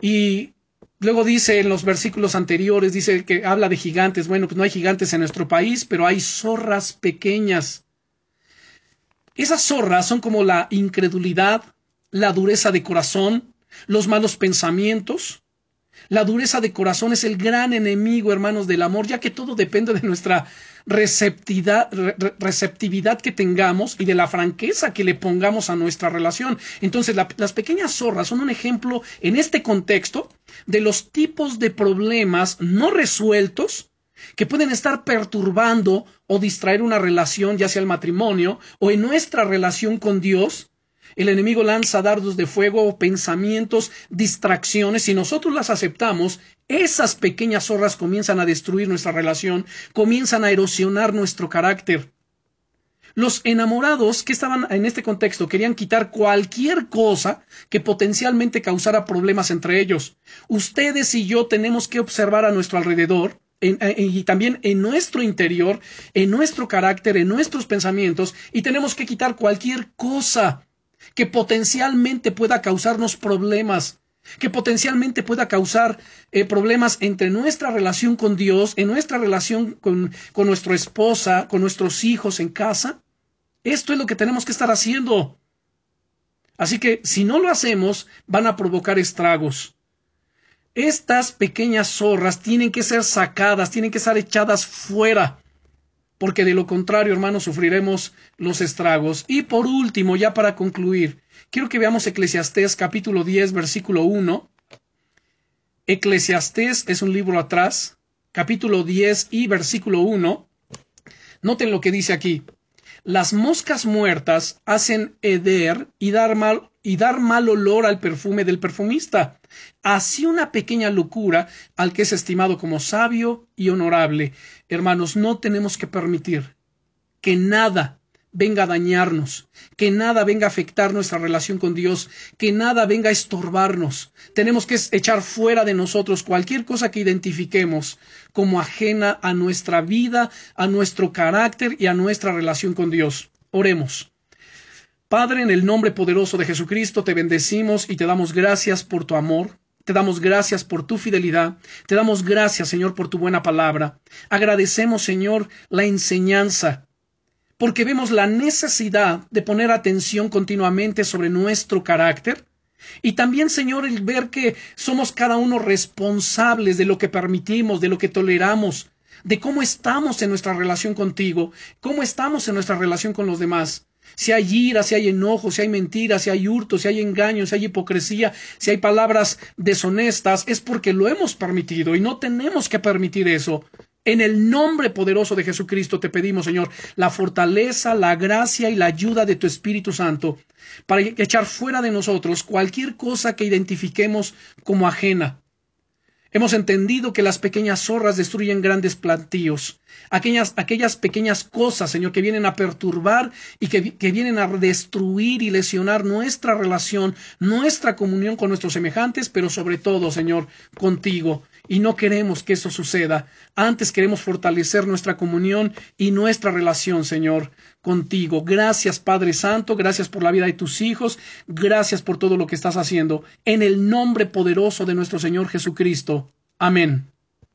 Y luego dice en los versículos anteriores, dice que habla de gigantes. Bueno, pues no hay gigantes en nuestro país, pero hay zorras pequeñas. Esas zorras son como la incredulidad, la dureza de corazón, los malos pensamientos. La dureza de corazón es el gran enemigo, hermanos, del amor, ya que todo depende de nuestra receptividad, que tengamos y de la franqueza que le pongamos a nuestra relación. Entonces, las pequeñas zorras son un ejemplo en este contexto de los tipos de problemas no resueltos que pueden estar perturbando o distraer una relación, ya sea el matrimonio o en nuestra relación con Dios, el enemigo lanza dardos de fuego, pensamientos, distracciones. Si nosotros las aceptamos, esas pequeñas zorras comienzan a destruir nuestra relación, comienzan a erosionar nuestro carácter. Los enamorados que estaban en este contexto querían quitar cualquier cosa que potencialmente causara problemas entre ellos. Ustedes y yo tenemos que observar a nuestro alrededor y también en nuestro interior, en nuestro carácter, en nuestros pensamientos, y tenemos que quitar cualquier cosa que potencialmente pueda causarnos problemas, que potencialmente pueda causar eh, problemas entre nuestra relación con Dios, en nuestra relación con, con nuestra esposa, con nuestros hijos en casa. Esto es lo que tenemos que estar haciendo. Así que si no lo hacemos, van a provocar estragos. Estas pequeñas zorras tienen que ser sacadas, tienen que ser echadas fuera porque de lo contrario, hermanos, sufriremos los estragos. Y por último, ya para concluir, quiero que veamos Eclesiastés capítulo 10, versículo 1. Eclesiastés es un libro atrás, capítulo 10 y versículo 1. Noten lo que dice aquí. Las moscas muertas hacen heder y dar mal, y dar mal olor al perfume del perfumista. Así una pequeña locura al que es estimado como sabio y honorable. Hermanos, no tenemos que permitir que nada venga a dañarnos, que nada venga a afectar nuestra relación con Dios, que nada venga a estorbarnos. Tenemos que echar fuera de nosotros cualquier cosa que identifiquemos como ajena a nuestra vida, a nuestro carácter y a nuestra relación con Dios. Oremos. Padre, en el nombre poderoso de Jesucristo, te bendecimos y te damos gracias por tu amor, te damos gracias por tu fidelidad. Te damos gracias, Señor, por tu buena palabra. Agradecemos, Señor, la enseñanza, porque vemos la necesidad de poner atención continuamente sobre nuestro carácter. Y también, Señor, el ver que somos cada uno responsables de lo que permitimos, de lo que toleramos, de cómo estamos en nuestra relación contigo, cómo estamos en nuestra relación con los demás. Si hay ira, si hay enojo, si hay mentiras, si hay hurto, si hay engaño, si hay hipocresía, si hay palabras deshonestas, es porque lo hemos permitido y no tenemos que permitir eso. En el nombre poderoso de Jesucristo te pedimos, Señor, la fortaleza, la gracia y la ayuda de tu Espíritu Santo para echar fuera de nosotros cualquier cosa que identifiquemos como ajena Hemos entendido que las pequeñas zorras destruyen grandes plantíos. Aquellas, aquellas pequeñas cosas, Señor, que vienen a perturbar y que, que vienen a destruir y lesionar nuestra relación, nuestra comunión con nuestros semejantes, pero sobre todo, Señor, contigo. Y no queremos que eso suceda. Antes queremos fortalecer nuestra comunión y nuestra relación, Señor, contigo. Gracias, Padre Santo. Gracias por la vida de tus hijos. Gracias por todo lo que estás haciendo. En el nombre poderoso de nuestro Señor Jesucristo. Amén.